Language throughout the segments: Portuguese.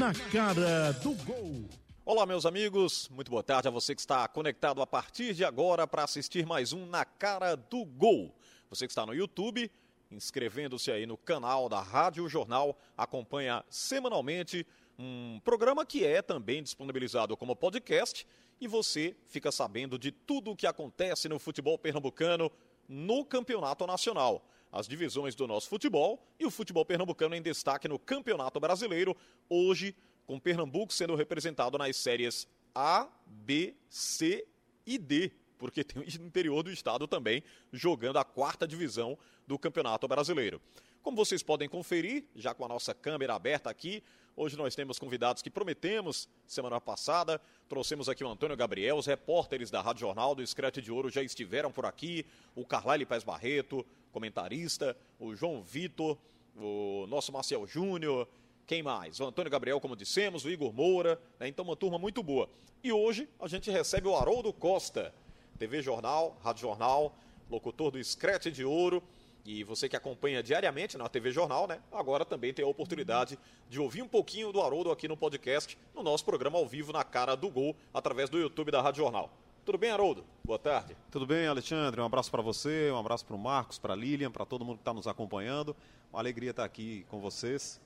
Na cara do gol. Olá, meus amigos, muito boa tarde a você que está conectado a partir de agora para assistir mais um Na Cara do Gol. Você que está no YouTube, inscrevendo-se aí no canal da Rádio Jornal, acompanha semanalmente um programa que é também disponibilizado como podcast e você fica sabendo de tudo o que acontece no futebol pernambucano no Campeonato Nacional. As divisões do nosso futebol e o futebol pernambucano em destaque no Campeonato Brasileiro, hoje com Pernambuco sendo representado nas séries A, B, C e D, porque tem o interior do estado também jogando a quarta divisão do Campeonato Brasileiro. Como vocês podem conferir, já com a nossa câmera aberta aqui, hoje nós temos convidados que prometemos semana passada. Trouxemos aqui o Antônio Gabriel, os repórteres da Rádio Jornal do Escrete de Ouro já estiveram por aqui, o Carlyle Paz Barreto, comentarista, o João Vitor, o nosso Marcel Júnior, quem mais? O Antônio Gabriel, como dissemos, o Igor Moura, né? então uma turma muito boa. E hoje a gente recebe o Haroldo Costa, TV Jornal, Rádio Jornal, locutor do Escrete de Ouro. E você que acompanha diariamente na TV Jornal, né? Agora também tem a oportunidade de ouvir um pouquinho do Haroldo aqui no podcast, no nosso programa ao vivo na cara do gol, através do YouTube da Rádio Jornal. Tudo bem, Haroldo? Boa tarde. Tudo bem, Alexandre? Um abraço para você, um abraço para o Marcos, para a Lilian, para todo mundo que está nos acompanhando. Uma alegria estar aqui com vocês,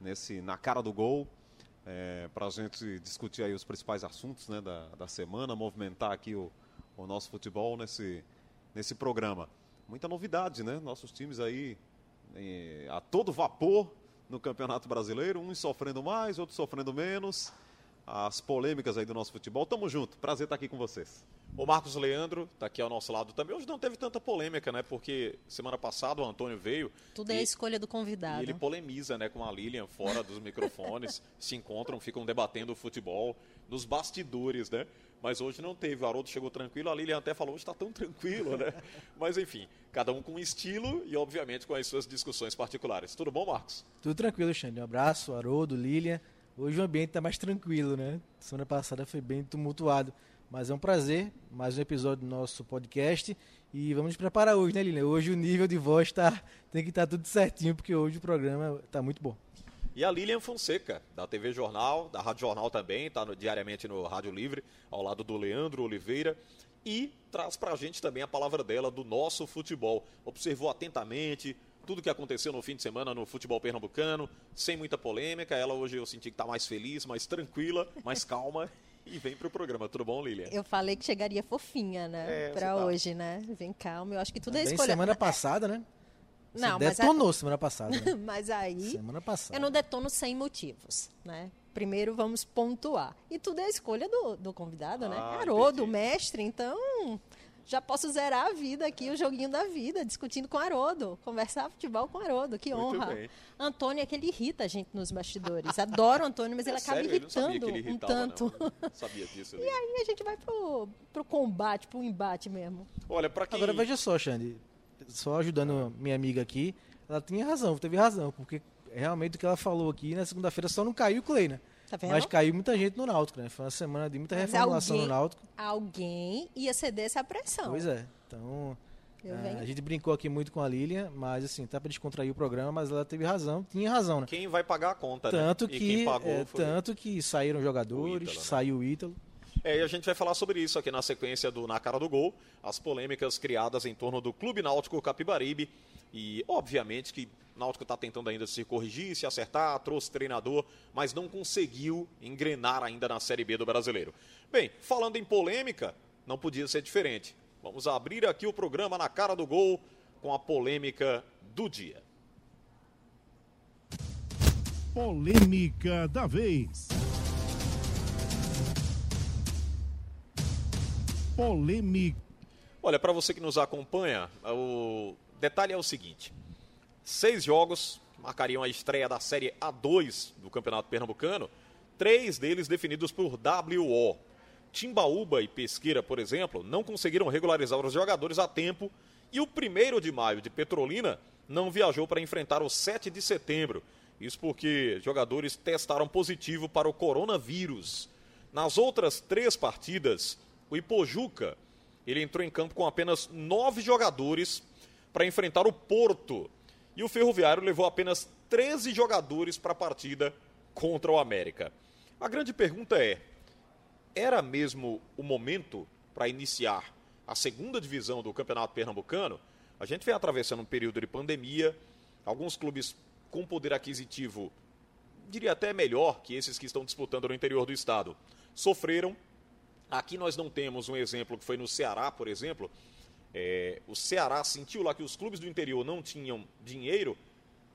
nesse Na Cara do Gol, é, para a gente discutir aí os principais assuntos né, da, da semana, movimentar aqui o, o nosso futebol nesse, nesse programa muita novidade, né? Nossos times aí eh, a todo vapor no Campeonato Brasileiro, uns sofrendo mais, outros sofrendo menos. As polêmicas aí do nosso futebol. Tamo junto, prazer estar aqui com vocês. O Marcos Leandro está aqui ao nosso lado também. Hoje não teve tanta polêmica, né? Porque semana passada o Antônio veio. Tudo é a escolha do convidado. E ele polemiza, né, com a Lilian fora dos microfones, se encontram, ficam debatendo o futebol nos bastidores, né? Mas hoje não teve. O Haroldo chegou tranquilo, a Lilian até falou, hoje está tão tranquilo, né? Mas enfim, cada um com um estilo e, obviamente, com as suas discussões particulares. Tudo bom, Marcos? Tudo tranquilo, Xande. Um abraço, Haroldo, Lilian. Hoje o ambiente está mais tranquilo, né? Semana passada foi bem tumultuado. Mas é um prazer, mais um episódio do nosso podcast. E vamos nos preparar hoje, né, Lilian? Hoje o nível de voz tá, tem que estar tá tudo certinho, porque hoje o programa está muito bom. E a Lilian Fonseca, da TV Jornal, da Rádio Jornal também, está diariamente no Rádio Livre, ao lado do Leandro Oliveira. E traz para a gente também a palavra dela do nosso futebol. Observou atentamente tudo que aconteceu no fim de semana no futebol pernambucano, sem muita polêmica. Ela hoje eu senti que está mais feliz, mais tranquila, mais calma. E vem para o programa, tudo bom, Lilian? Eu falei que chegaria fofinha, né? É, para tá. hoje, né? Vem calma, eu acho que tudo é escolha. semana passada, né? Você não, detonou mas a... semana passada. Né? mas aí. Semana passada. Eu não detono sem motivos, né? Primeiro vamos pontuar. E tudo é escolha do, do convidado, né? ah, né? Haroldo, mestre, então já posso zerar a vida aqui, o joguinho da vida, discutindo com Haroldo, conversar futebol com Haroldo, que Muito honra. Bem. Antônio é que ele irrita a gente nos bastidores. Adoro o Antônio, mas é ele acaba sério? irritando ele um tanto. Não. sabia disso. e aí a gente vai pro, pro combate, pro embate mesmo. Olha, para quem... Agora veja só, Xande, só ajudando minha amiga aqui, ela tinha razão, teve razão, porque realmente o que ela falou aqui na segunda-feira só não caiu o Clay, né? Tá Mas caiu muita gente no Náutico, né? Foi uma semana de muita reformulação alguém, no Náutico. Alguém ia ceder essa pressão. Pois é. Então, é, a gente brincou aqui muito com a Lilian, mas assim, tá para descontrair o programa, mas ela teve razão, tinha razão, né? Quem vai pagar a conta, tanto né? Que, é, foi... Tanto que saíram jogadores, o Ítalo, né? saiu o Ítalo. É, e a gente vai falar sobre isso aqui na sequência do Na Cara do Gol, as polêmicas criadas em torno do Clube Náutico Capibaribe. E, obviamente, que o Náutico está tentando ainda se corrigir, se acertar, trouxe treinador, mas não conseguiu engrenar ainda na Série B do Brasileiro. Bem, falando em polêmica, não podia ser diferente. Vamos abrir aqui o programa Na Cara do Gol com a polêmica do dia. Polêmica da vez. Polêmica. Olha, para você que nos acompanha, o detalhe é o seguinte: seis jogos marcariam a estreia da Série A2 do Campeonato Pernambucano, três deles definidos por WO. Timbaúba e Pesqueira, por exemplo, não conseguiram regularizar os jogadores a tempo e o primeiro de maio de Petrolina não viajou para enfrentar o 7 de setembro. Isso porque jogadores testaram positivo para o coronavírus. Nas outras três partidas, o Ipojuca, ele entrou em campo com apenas nove jogadores para enfrentar o Porto. E o Ferroviário levou apenas 13 jogadores para a partida contra o América. A grande pergunta é: era mesmo o momento para iniciar a segunda divisão do Campeonato Pernambucano? A gente vem atravessando um período de pandemia, alguns clubes com poder aquisitivo, diria até melhor que esses que estão disputando no interior do estado, sofreram. Aqui nós não temos um exemplo que foi no Ceará, por exemplo. É, o Ceará sentiu lá que os clubes do interior não tinham dinheiro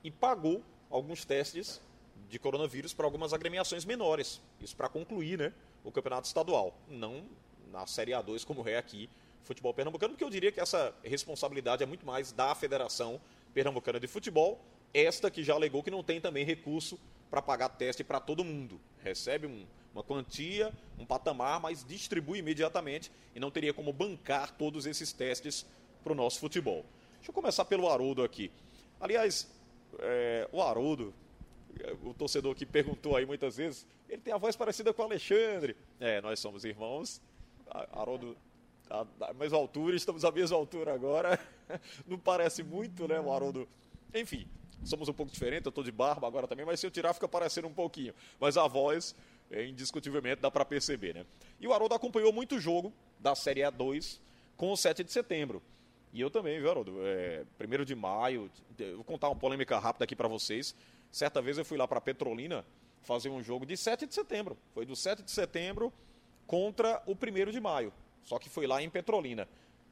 e pagou alguns testes de coronavírus para algumas agremiações menores. Isso para concluir né, o campeonato estadual. Não na Série A2, como é aqui, futebol pernambucano, porque eu diria que essa responsabilidade é muito mais da Federação Pernambucana de Futebol, esta que já alegou que não tem também recurso para pagar teste para todo mundo. Recebe um, uma quantia, um patamar, mas distribui imediatamente e não teria como bancar todos esses testes para o nosso futebol. Deixa eu começar pelo Haroldo aqui. Aliás, é, o Haroldo, o torcedor que perguntou aí muitas vezes, ele tem a voz parecida com o Alexandre. É, nós somos irmãos. Haroldo a, mesma altura, estamos à mesma altura agora. Não parece muito, né, o Haroldo? Enfim, somos um pouco diferentes, eu estou de barba agora também, mas se eu tirar fica parecendo um pouquinho. Mas a voz, indiscutivelmente, dá para perceber, né? E o Haroldo acompanhou muito jogo da Série A2 com o 7 de setembro. E eu também, viu, Haroldo? É, primeiro de maio, vou contar uma polêmica rápida aqui para vocês. Certa vez eu fui lá para Petrolina fazer um jogo de 7 de setembro. Foi do 7 de setembro contra o primeiro de maio. Só que foi lá em Petrolina.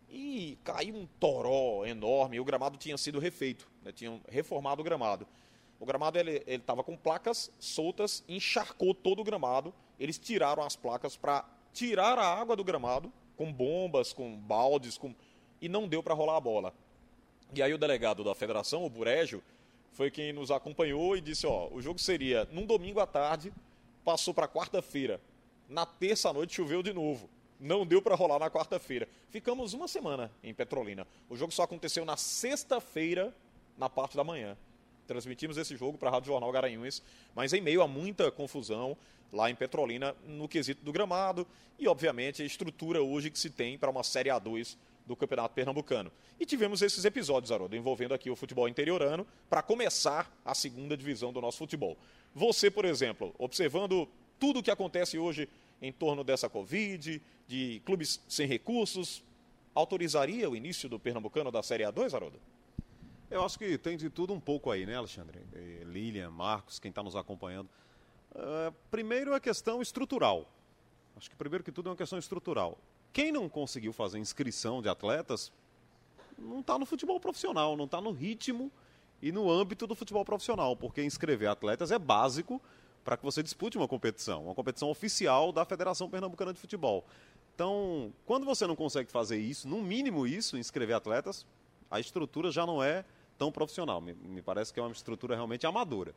E caiu um toró enorme, o gramado tinha sido refeito, né? tinham reformado o gramado. O gramado ele estava com placas soltas, encharcou todo o gramado. Eles tiraram as placas para tirar a água do gramado, com bombas, com baldes, com... e não deu para rolar a bola. E aí o delegado da federação, o Burejo, foi quem nos acompanhou e disse: ó, o jogo seria num domingo à tarde, passou para quarta-feira. Na terça noite choveu de novo não deu para rolar na quarta-feira. Ficamos uma semana em Petrolina. O jogo só aconteceu na sexta-feira, na parte da manhã. Transmitimos esse jogo para a Rádio Jornal Garanhuns, mas em meio a muita confusão lá em Petrolina no quesito do gramado e, obviamente, a estrutura hoje que se tem para uma Série A2 do Campeonato Pernambucano. E tivemos esses episódios, Haroldo, envolvendo aqui o futebol interiorano para começar a segunda divisão do nosso futebol. Você, por exemplo, observando tudo o que acontece hoje em torno dessa Covid, de clubes sem recursos, autorizaria o início do Pernambucano da Série A2, Haroldo? Eu acho que tem de tudo um pouco aí, né, Alexandre? Lilian, Marcos, quem está nos acompanhando. Uh, primeiro a questão estrutural. Acho que primeiro que tudo é uma questão estrutural. Quem não conseguiu fazer inscrição de atletas não está no futebol profissional, não está no ritmo e no âmbito do futebol profissional, porque inscrever atletas é básico para que você dispute uma competição, uma competição oficial da Federação Pernambucana de Futebol. Então, quando você não consegue fazer isso, no mínimo isso, inscrever atletas, a estrutura já não é tão profissional. Me, me parece que é uma estrutura realmente amadora.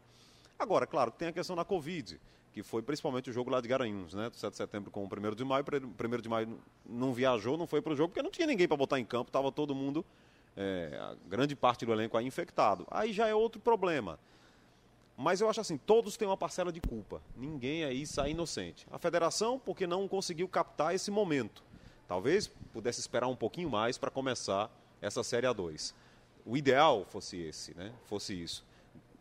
Agora, claro, tem a questão da Covid, que foi principalmente o jogo lá de Garanhuns, né? Do 7 de setembro com o 1 de maio. O 1 de maio não viajou, não foi para o jogo, porque não tinha ninguém para botar em campo, estava todo mundo, é, a grande parte do elenco aí infectado. Aí já é outro problema. Mas eu acho assim, todos têm uma parcela de culpa. Ninguém aí sai inocente. A federação, porque não conseguiu captar esse momento. Talvez pudesse esperar um pouquinho mais para começar essa Série A2. O ideal fosse esse, né? Fosse isso.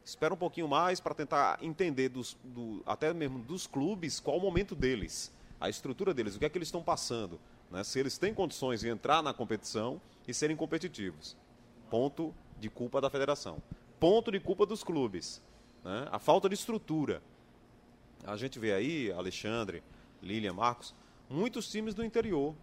Espera um pouquinho mais para tentar entender dos, do, até mesmo dos clubes qual o momento deles, a estrutura deles, o que é que eles estão passando, né? se eles têm condições de entrar na competição e serem competitivos. Ponto de culpa da federação. Ponto de culpa dos clubes né? a falta de estrutura. A gente vê aí, Alexandre, Lilian, Marcos, muitos times do interior.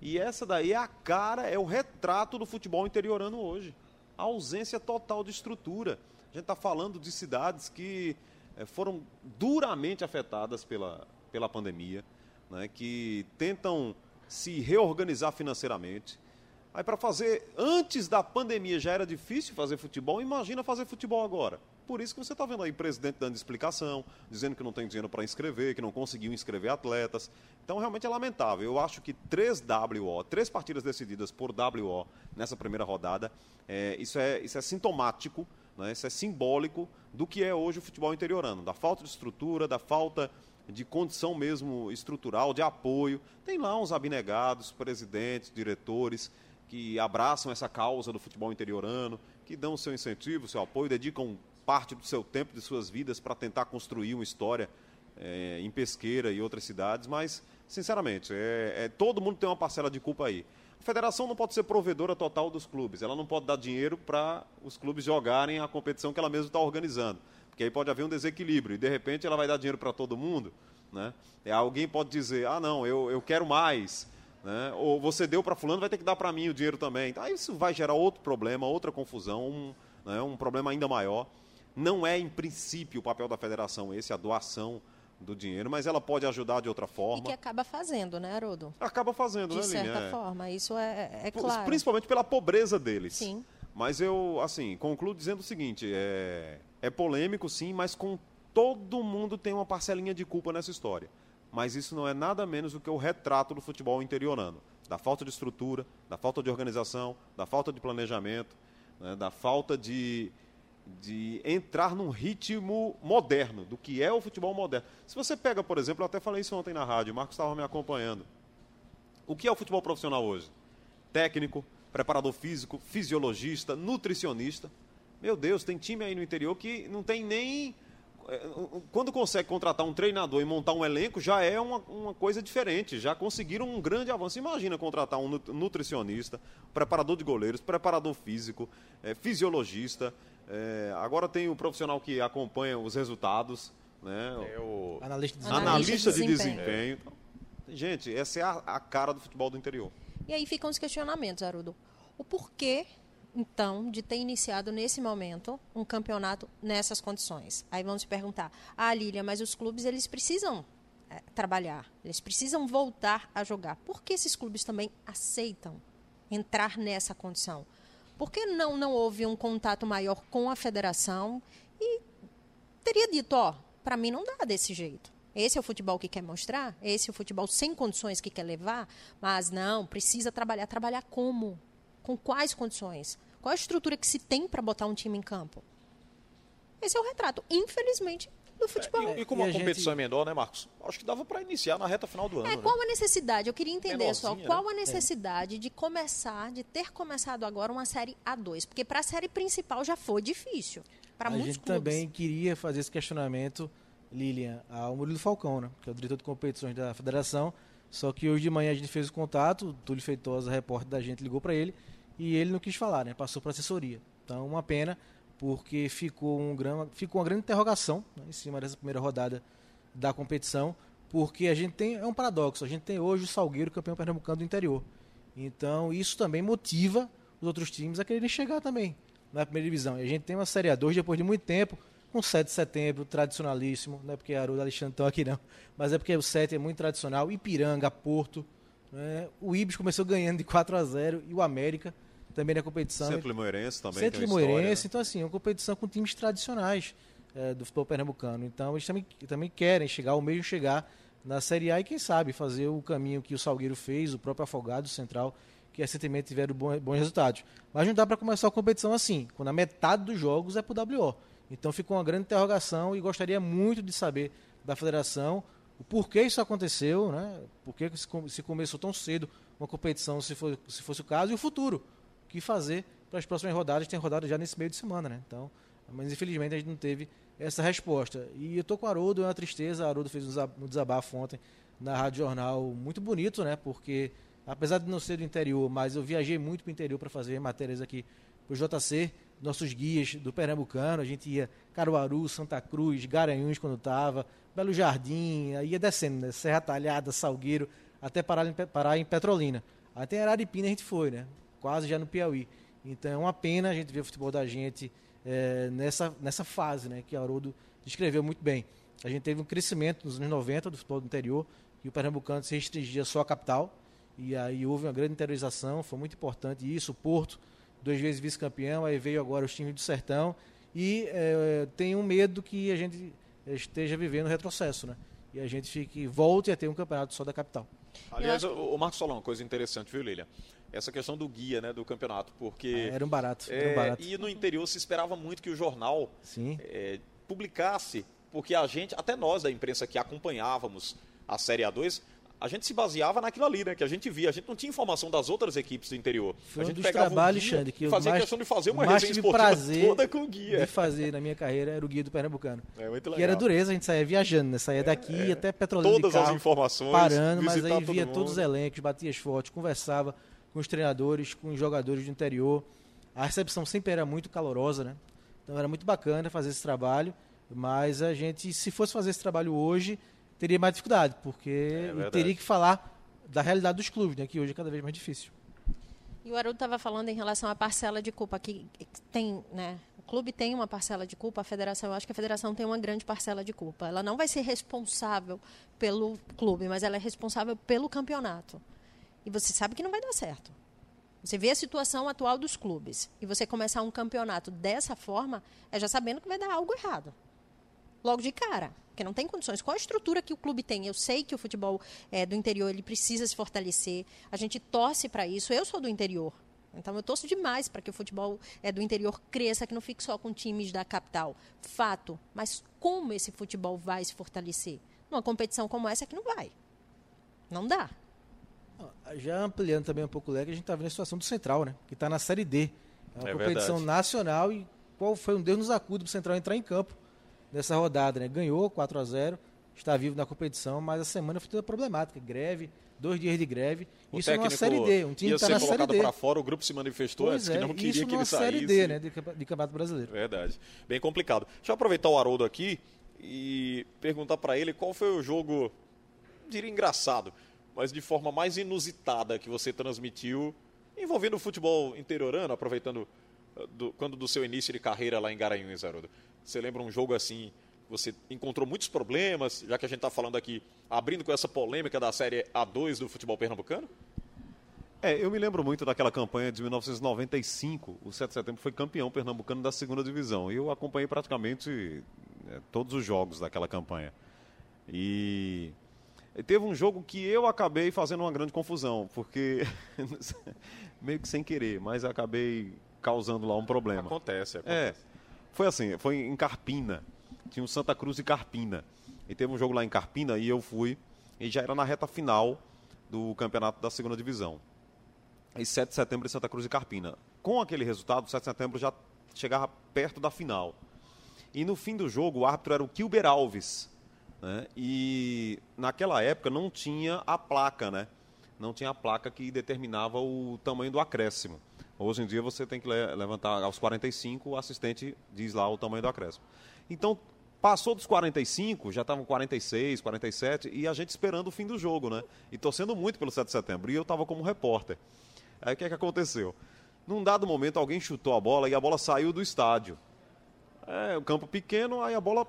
E essa daí é a cara, é o retrato do futebol interiorano hoje. A ausência total de estrutura. A gente está falando de cidades que é, foram duramente afetadas pela, pela pandemia, né, que tentam se reorganizar financeiramente. Aí, para fazer, antes da pandemia já era difícil fazer futebol, imagina fazer futebol agora. Por isso que você está vendo aí presidente dando explicação, dizendo que não tem dinheiro para inscrever, que não conseguiu inscrever atletas. Então, realmente é lamentável. Eu acho que três WO, três partidas decididas por WO nessa primeira rodada, é, isso, é, isso é sintomático, né, isso é simbólico do que é hoje o futebol interiorano, da falta de estrutura, da falta de condição mesmo estrutural, de apoio. Tem lá uns abnegados, presidentes, diretores, que abraçam essa causa do futebol interiorano, que dão seu incentivo, seu apoio, dedicam parte do seu tempo, de suas vidas, para tentar construir uma história é, em Pesqueira e outras cidades, mas, sinceramente, é, é, todo mundo tem uma parcela de culpa aí. A federação não pode ser provedora total dos clubes, ela não pode dar dinheiro para os clubes jogarem a competição que ela mesma está organizando, porque aí pode haver um desequilíbrio e, de repente, ela vai dar dinheiro para todo mundo. Né? É, alguém pode dizer, ah, não, eu, eu quero mais, né? ou você deu para fulano, vai ter que dar para mim o dinheiro também. Então, isso vai gerar outro problema, outra confusão, um, né, um problema ainda maior. Não é, em princípio, o papel da federação esse, a doação do dinheiro, mas ela pode ajudar de outra forma. E que acaba fazendo, né, Haroldo? Acaba fazendo, de né, De certa é. forma, isso é, é claro. Principalmente pela pobreza deles. Sim. Mas eu, assim, concluo dizendo o seguinte, é, é polêmico, sim, mas com todo mundo tem uma parcelinha de culpa nessa história. Mas isso não é nada menos do que o retrato do futebol interiorano. Da falta de estrutura, da falta de organização, da falta de planejamento, né, da falta de, de entrar num ritmo moderno, do que é o futebol moderno. Se você pega, por exemplo, eu até falei isso ontem na rádio, o Marcos estava me acompanhando. O que é o futebol profissional hoje? Técnico, preparador físico, fisiologista, nutricionista. Meu Deus, tem time aí no interior que não tem nem. É, quando consegue contratar um treinador e montar um elenco, já é uma, uma coisa diferente. Já conseguiram um grande avanço. Imagina contratar um nutricionista, preparador de goleiros, preparador físico, é, fisiologista. É, agora tem o profissional que acompanha os resultados. Né? É o... Analista de Analista de desempenho. desempenho. Gente, essa é a, a cara do futebol do interior. E aí ficam os questionamentos, Haroldo. O porquê, então, de ter iniciado nesse momento um campeonato nessas condições? Aí vamos se perguntar, ah, Lília, mas os clubes eles precisam é, trabalhar, eles precisam voltar a jogar. Por que esses clubes também aceitam entrar nessa condição? Por que não, não houve um contato maior com a federação e teria dito, ó, para mim não dá desse jeito. Esse é o futebol que quer mostrar? Esse é o futebol sem condições que quer levar? Mas não, precisa trabalhar. Trabalhar como? Com quais condições? Qual a estrutura que se tem para botar um time em campo? Esse é o retrato, infelizmente, do futebol. E, e como E a, a competição é menor, né, Marcos? Acho que dava para iniciar na reta final do ano. É, né? qual a necessidade? Eu queria entender só Menorzinha, qual né? a necessidade de começar, de ter começado agora uma série A2, porque para a série principal já foi difícil para a muitos gente clubes. também queria fazer esse questionamento, Lilian, ao Murilo Falcão, né, que é o diretor de competições da federação. Só que hoje de manhã a gente fez o contato, o Túlio Feitosa, repórter da gente, ligou para ele e ele não quis falar, né, passou para assessoria. Então, uma pena, porque ficou, um gran, ficou uma grande interrogação né, em cima dessa primeira rodada da competição, porque a gente tem, é um paradoxo, a gente tem hoje o Salgueiro campeão pernambucano do interior. Então, isso também motiva os outros times a quererem chegar também na primeira divisão. E a gente tem uma Série A2 depois de muito tempo, com 7 de setembro, tradicionalíssimo, não é porque Haroldo e Alexandre estão aqui não, mas é porque o 7 é muito tradicional, Ipiranga, Porto, né? o Ibis começou ganhando de 4 a 0 e o América também na competição. Centro Limoeirense também Centro Limoeirense, né? então assim, é uma competição com times tradicionais eh, do futebol pernambucano. Então eles também, também querem chegar, ou mesmo chegar na Série A e quem sabe fazer o caminho que o Salgueiro fez, o próprio Afogado Central, que recentemente tiveram bons resultados. Mas não dá para começar a competição assim, quando a metade dos jogos é pro WO. Então ficou uma grande interrogação e gostaria muito de saber da federação o porquê isso aconteceu, né? Por que se começou tão cedo uma competição, se, for, se fosse o caso, e o futuro. Que fazer para as próximas rodadas? Tem rodada já nesse meio de semana, né? Então, mas infelizmente a gente não teve essa resposta. E eu tô com o Haroldo, é uma tristeza. O Haroldo fez um desa- desabafo ontem na Rádio Jornal muito bonito, né? Porque, apesar de não ser do interior, mas eu viajei muito para o interior para fazer matérias aqui para o JC, nossos guias do Pernambucano. A gente ia Caruaru, Santa Cruz, Garanhuns quando estava, Belo Jardim, ia descendo, né? Serra Talhada, Salgueiro, até parar em, parar em Petrolina. Até Araripina a gente foi, né? Quase já no Piauí. Então é uma pena a gente ver o futebol da gente eh, nessa, nessa fase, né? Que Haroldo descreveu muito bem. A gente teve um crescimento nos anos 90 do futebol do interior, e o Pernambucano se restringia só à capital. E aí houve uma grande interiorização, foi muito importante isso. O Porto, duas vezes vice-campeão, aí veio agora os times do Sertão. E eh, tenho um medo que a gente esteja vivendo retrocesso, né? E a gente fique, volte a ter um campeonato só da capital. Aliás, o, o Marcos falou uma coisa interessante, viu, Lilian? Essa questão do guia né, do campeonato, porque Era um barato, era um é, barato. e no interior se esperava muito que o jornal Sim. é, publicasse, porque a gente, até nós da imprensa que acompanhávamos a Série A2, a gente se baseava naquilo ali, né? Que a gente via. A gente não tinha informação das outras equipes do interior. Foi a gente dos pegava trabalhos, guia Xande, que e eu fazia mais- questão de fazer uma resenha esportiva prazer toda com o guia. de fazer na minha carreira era o guia do Pernambucano. É muito legal. era dureza, a gente saía viajando, né? Saía daqui até Petrolina Todas carro, as informações, parando, mas aí via todos os elencos, batia as fotos, conversava com os treinadores, com os jogadores do interior. A recepção sempre era muito calorosa, né? Então era muito bacana fazer esse trabalho, mas a gente, se fosse fazer esse trabalho hoje, teria mais dificuldade, porque É teria que falar da realidade dos clubes, né? Que hoje é cada vez mais difícil. E o Haroldo estava falando em relação à parcela de culpa que tem, né? O clube tem uma parcela de culpa, a federação, eu acho que a federação tem uma grande parcela de culpa. Ela não vai ser responsável pelo clube, mas ela é responsável pelo campeonato. E você sabe que não vai dar certo. Você vê a situação atual dos clubes e você começar um campeonato dessa forma, é já sabendo que vai dar algo errado. Logo de cara, porque não tem condições. Qual a estrutura que o clube tem? Eu sei que o futebol eh, do interior ele precisa se fortalecer. A gente torce para isso. Eu sou do interior. Então eu torço demais para que o futebol eh, do interior cresça, que não fique só com times da capital. Fato. Mas como esse futebol vai se fortalecer? Numa competição como essa que não vai. Não dá. Já ampliando também um pouco o leque, a gente está vendo a situação do Central, né? Que está na Série D. É uma É competição verdade. nacional e qual foi um Deus nos acuda para o Central entrar em campo nessa rodada, né? Ganhou 4 a 0 está vivo na competição, mas a semana foi toda problemática. Greve, dois dias de greve. O isso numa técnico Série D. Um time ia está ser na Série colocado D. para fora, o grupo se manifestou Pois antes é, que não queria que ele saísse. Série D, né? De, de Campeonato Brasileiro. Verdade. Bem complicado. Deixa eu aproveitar o Haroldo aqui e perguntar para ele qual foi o jogo, diria engraçado, mas de forma mais inusitada que você transmitiu envolvendo o futebol interiorano, aproveitando eh, do- quando do seu início de carreira lá em Garanhuns, Haroldo. Você lembra um jogo assim, você encontrou muitos problemas, já que a gente está falando aqui, abrindo com essa polêmica da Série A2 do futebol pernambucano? É, eu me lembro muito daquela campanha de 1995. O 7 de setembro foi campeão pernambucano da segunda divisão. E eu acompanhei praticamente é, todos os jogos daquela campanha. E teve um jogo que eu acabei fazendo uma grande confusão, porque meio que sem querer, mas acabei causando lá um problema. Acontece, É, acontece. foi assim, foi em Carpina. Tinha um Santa Cruz e Carpina. E teve um jogo lá em Carpina e eu fui. E já era na reta final do campeonato da segunda divisão. E 7 de setembro em Santa Cruz e Carpina. Com aquele resultado, 7 de setembro já chegava perto da final. E no fim do jogo, o árbitro era o Kilber Alves. Né? E naquela época não tinha a placa, né? Não tinha a placa que determinava o tamanho do acréscimo. Hoje em dia você tem que le- levantar aos 45, o assistente diz lá o tamanho do acréscimo. Então, passou dos 45, já estavam 46, 47, e a gente esperando o fim do jogo, né? E torcendo muito pelo 7 de setembro. E eu estava como repórter. Aí o que, é que aconteceu? Num dado momento, alguém chutou a bola e a bola saiu do estádio. É, o campo pequeno, aí a bola.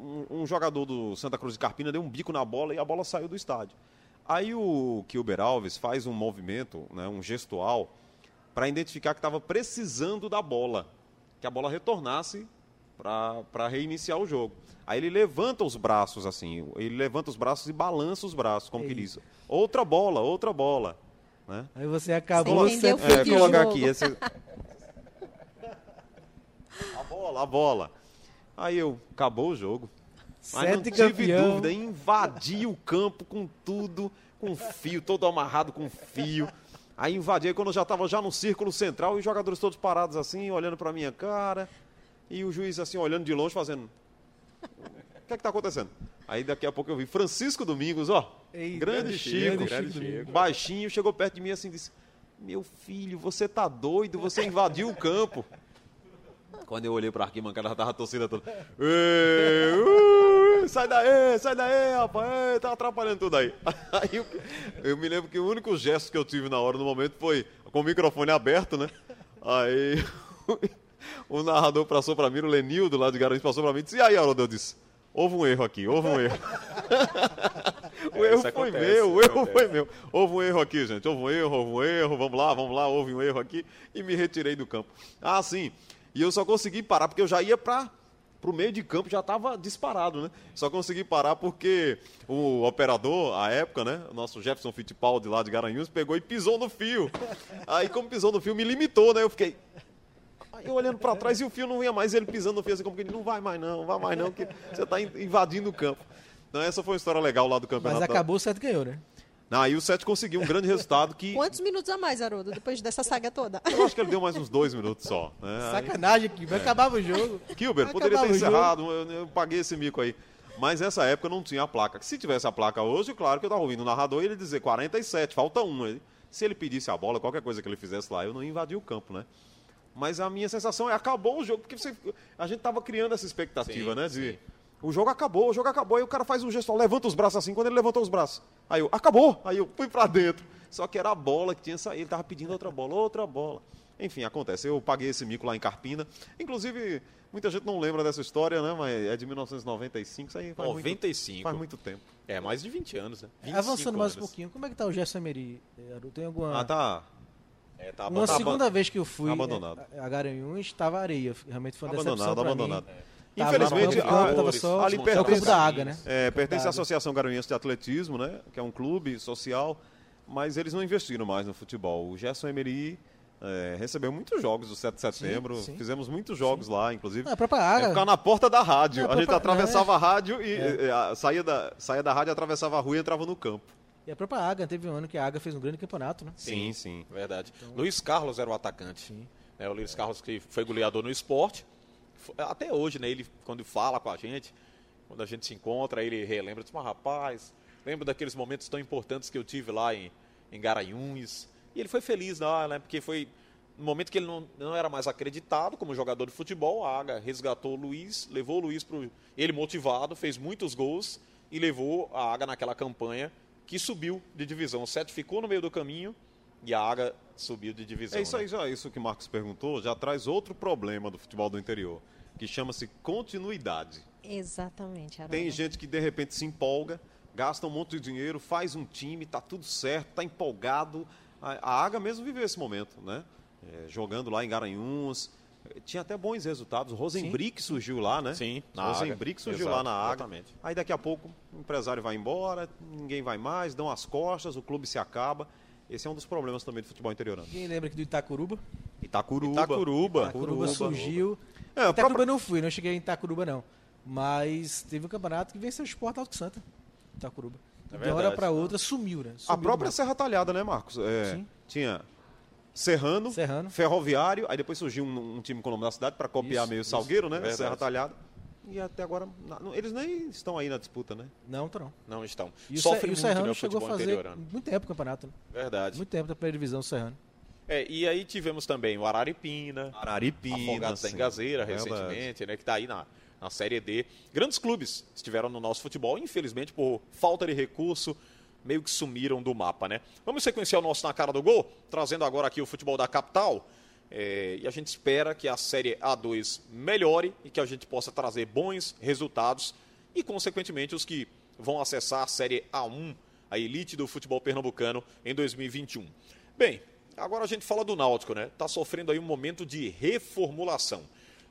Um, um jogador do Santa Cruz de Carpina deu um bico na bola e a bola saiu do estádio. Aí o Kilber Alves faz um movimento, né, um gestual, para identificar que estava precisando da bola, que a bola retornasse para reiniciar o jogo. Aí ele levanta os braços assim, ele levanta os braços e balança os braços, como que diz: outra bola, outra bola. Né? Aí você acabou Você É, colocar jogo. aqui. Esse... A bola, a bola. Aí eu, acabou o jogo. Mas não Sete tive campeão. dúvida, invadi o campo com tudo, com fio, todo amarrado com fio. Aí invadi, aí quando eu já estava já no círculo central, e os jogadores todos parados assim, olhando pra minha cara. E o juiz assim, olhando de longe, fazendo... O que é que tá acontecendo? Aí daqui a pouco eu vi Francisco Domingos, ó. Eita, grande grande Chico, Chico Domingos. baixinho, chegou perto de mim assim e disse: Meu filho, você tá doido, você invadiu o campo. Quando eu olhei pra arquibancada, ela tava a torcida toda. "Ê, uh, sai daí, sai daí, rapaz, tá atrapalhando tudo aí. Aí eu, eu me lembro que o único gesto que eu tive na hora, no momento, foi com o microfone aberto, né? Aí o narrador passou pra mim, o Lenildo lá de Garanhuns passou pra mim e disse: E aí, Haroldo? Eu disse: Houve um erro aqui, houve um erro. o erro isso foi acontece, meu, o erro acontece. foi meu. Houve um erro aqui, gente. Houve um erro, houve um erro. Vamos lá, vamos lá, houve um erro aqui. E me retirei do campo. Ah, sim. E eu só consegui parar porque eu já ia para o meio de campo, já estava disparado, né? Só consegui parar porque o operador, à época, né? O nosso Jefferson Fittipaldi lá de Garanhuns, pegou e pisou no fio. Aí, como pisou no fio, me limitou, né? Eu fiquei. Aí eu olhando para trás e o fio não ia mais, ele pisando no fio assim, como que ele não vai mais não, não vai mais não, que você está invadindo o campo. Então essa foi uma história legal lá do campeonato. Mas acabou, o Sete ganhou, né? Não, aí o Sete conseguiu um grande resultado que. Quantos minutos a mais, Haroldo, depois dessa saga toda? Eu acho que ele deu mais uns dois minutos só. Né? Sacanagem aqui, vai acabar o jogo. Kilber, poderia ter encerrado, eu, eu paguei esse mico aí. Mas nessa época não tinha a placa. Se tivesse a placa hoje, claro que eu tava ouvindo o narrador e ele dizer 47, falta um. Ele- se ele pedisse a bola, qualquer coisa que ele fizesse lá, eu não ia invadir o campo, né? Mas a minha sensação é acabou o jogo, porque você- a gente tava criando essa expectativa, Sim, né? De, sim. O jogo acabou, o jogo acabou, aí o cara faz um gesto, levanta os braços assim, quando ele levantou os braços. Aí eu, acabou! Aí eu fui pra dentro. Só que era a bola que tinha saído, ele tava pedindo outra bola, outra bola. Enfim, acontece. Eu paguei esse mico lá em Carpina. Inclusive, muita gente não lembra dessa história, né? Mas é de 1995, isso aí faz, 95. Muito, faz muito tempo. É, mais de 20 anos, né? 25 Avançando mais um anos. pouquinho, como é que tá o Gerson Emery? Haroldo? Tem alguma... Ah, tá. É, tá Uma abandonado. segunda vez que eu fui Abandonado. é, a Garanhuns, estava areia. Realmente foi uma decepção Abandonado, pra abandonado. mim. Tava Infelizmente, lá no campo, a- tava só, ali pertence- campo da água, né? É, pertence à. Associação Garanhuense de Atletismo, né? Que é um clube social, mas eles não investiram mais no futebol. O Gerson Emery é, recebeu muitos jogos do 7 de setembro, sim. fizemos muitos jogos lá, inclusive. Não, a própria É água. ficar na porta da rádio. Não, a gente atravessava a rádio e eh, a- saía, da, saía da rádio, atravessava a rua e entrava no campo. E a própria Água, teve um ano que a Água fez um grande campeonato, né? Sim, sim. Verdade. Luiz Carlos era o atacante. É, o Luiz Carlos que foi goleador no esporte. Até hoje, né? Ele, quando fala com a gente, quando a gente se encontra, ele relembra, diz, mas rapaz, lembro daqueles momentos tão importantes que eu tive lá em, em Garanhuns. E ele foi feliz lá, né? Porque foi no momento que ele não, não era mais acreditado como jogador de futebol, a Águia resgatou o Luiz, levou o Luiz para ele motivado, fez muitos gols e levou a Águia naquela campanha que subiu de divisão. O Sete ficou no meio do caminho e a Águia subiu de divisão. É isso né? aí, já isso que o Marcos perguntou, já traz outro problema do futebol do interior, que chama-se continuidade. Exatamente, Haroldo. Tem gente que de repente se empolga, gasta um monte de dinheiro, faz um time, tá tudo certo, tá empolgado. A, a Águia mesmo viveu esse momento, né? É, jogando lá em Garanhuns. Eh, Tinha até bons resultados. Rosenbrick surgiu lá, né? Sim, na Águia. Rosenbrick surgiu Exato, lá na Águia. exatamente. Aí daqui a pouco o empresário vai embora, ninguém vai mais, dão as costas, o clube se acaba. Esse é um dos problemas também do futebol interiorano. Quem lembra aqui do Itacuruba? Itacuruba. Itacuruba. Itacuruba surgiu. É, a Itacuruba própria- não fui, não cheguei em Itacuruba não. Mas teve um campeonato que venceu o Sport Alto Santa. Itacuruba. É de uma hora pra outra sumiu, né? A Sumiu própria do Serra Talhada, né, Marcos? É, Sim. Tinha Serrano, Serrano. Ferroviário, aí depois surgiu um, um time com o nome da cidade para copiar Isso, meio isso. Salgueiro, né? Verdade. Serra Talhada. E até agora, não- eles nem estão aí na disputa, né? Não, tá não. Não estão. E o, Sofre e o muito, Serrano né, o chegou a futebol fazer interiorano. muito tempo o campeonato. Né? Verdade. Muito tempo da primeira divisão, o Serrano. É, e aí tivemos também o Araripina, Araripina. Afogados da sim. Engazeira, Verdade. recentemente, né, que está aí na, na Série D. Grandes clubes estiveram no nosso futebol, infelizmente por falta de recurso, meio que sumiram do mapa, né? Vamos sequenciar o nosso Na Cara do Gol, trazendo agora aqui o futebol da capital. É, e a gente espera que a Série A2 melhore e que a gente possa trazer bons resultados e, consequentemente, os que vão acessar a Série A1, a elite do futebol pernambucano, em 2021. Bem, agora a gente fala do Náutico, né? Está sofrendo aí um momento de reformulação.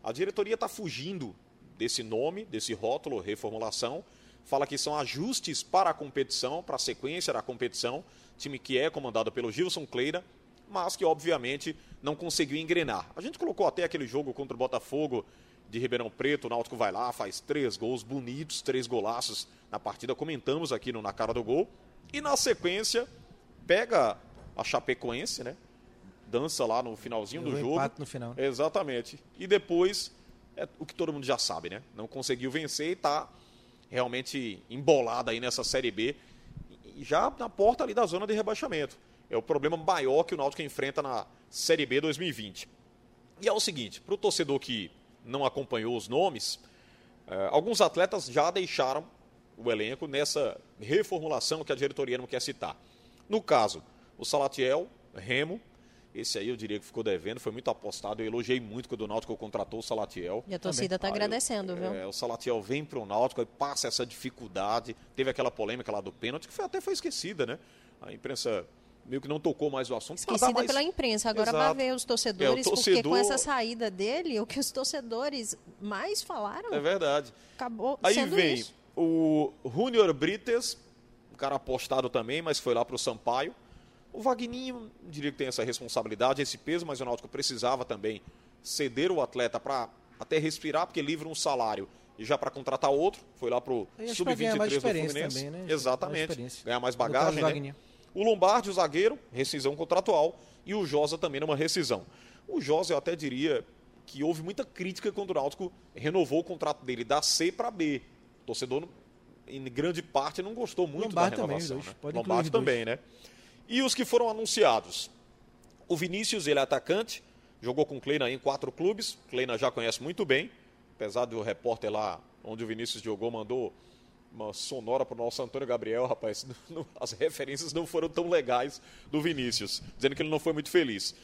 A diretoria está fugindo desse nome, desse rótulo, reformulação. Fala que são ajustes para a competição, para a sequência da competição. Time que é comandado pelo Gilson Cleira, mas que obviamente não conseguiu engrenar. A gente colocou até aquele jogo contra o Botafogo de Ribeirão Preto, o Náutico vai lá, faz três gols bonitos, três golaços na partida, comentamos aqui no Na Cara do Gol. E na sequência, pega a Chapecoense, né? Dança lá no finalzinho do Levou jogo. no final. Exatamente. E depois, é o que todo mundo já sabe, né? Não conseguiu vencer e está realmente embolada aí nessa Série B, e já na porta ali da zona de rebaixamento. É o problema maior que o Náutico enfrenta na Série B 2020. E é o seguinte, para o torcedor que não acompanhou os nomes, eh, alguns atletas já deixaram o elenco nessa reformulação que a diretoria não quer citar. No caso, o Salatiel, Remo, esse aí eu diria que ficou devendo, foi muito apostado, eu elogiei muito quando o Náutico contratou o Salatiel. E a torcida está agradecendo, viu? é, o Salatiel vem para o Náutico, aí passa essa dificuldade. Teve aquela polêmica lá do pênalti, que foi, até foi esquecida, né? A imprensa meio que não tocou mais o assunto. Esquecida mais- pela imprensa. Agora Exato. vai ver os torcedores, É, o porque com torcedor- essa saída dele, o que os torcedores mais falaram É verdade. acabou Aí sendo vem isso. o Junior Brites, um cara apostado também, mas foi lá para o Sampaio. O Vagninho, diria que tem essa responsabilidade, esse peso, mas o Náutico precisava também ceder o atleta para até respirar, porque livra um salário e já para contratar outro, foi lá pro ganhar mais sub-23 do Fluminense. também, né? Exatamente. Ganhar mais bagagem, né? O Lombardi, o zagueiro, rescisão contratual, e o Josa também numa rescisão. O Josa, eu até diria que houve muita crítica quando o Náutico renovou o contrato dele da C para B. O torcedor, em grande parte, não gostou muito Lombardi da também, renovação. dois. né? Pode Lombardi os dois. também, né? E os que foram anunciados? O Vinícius, ele é atacante, jogou com o Kleina em quatro clubes. O Kleina já conhece muito bem, apesar do repórter lá onde o Vinícius jogou mandou uma sonora para o nosso Antônio Gabriel, rapaz. as referências não foram tão legais do Vinícius, dizendo que ele não foi muito feliz.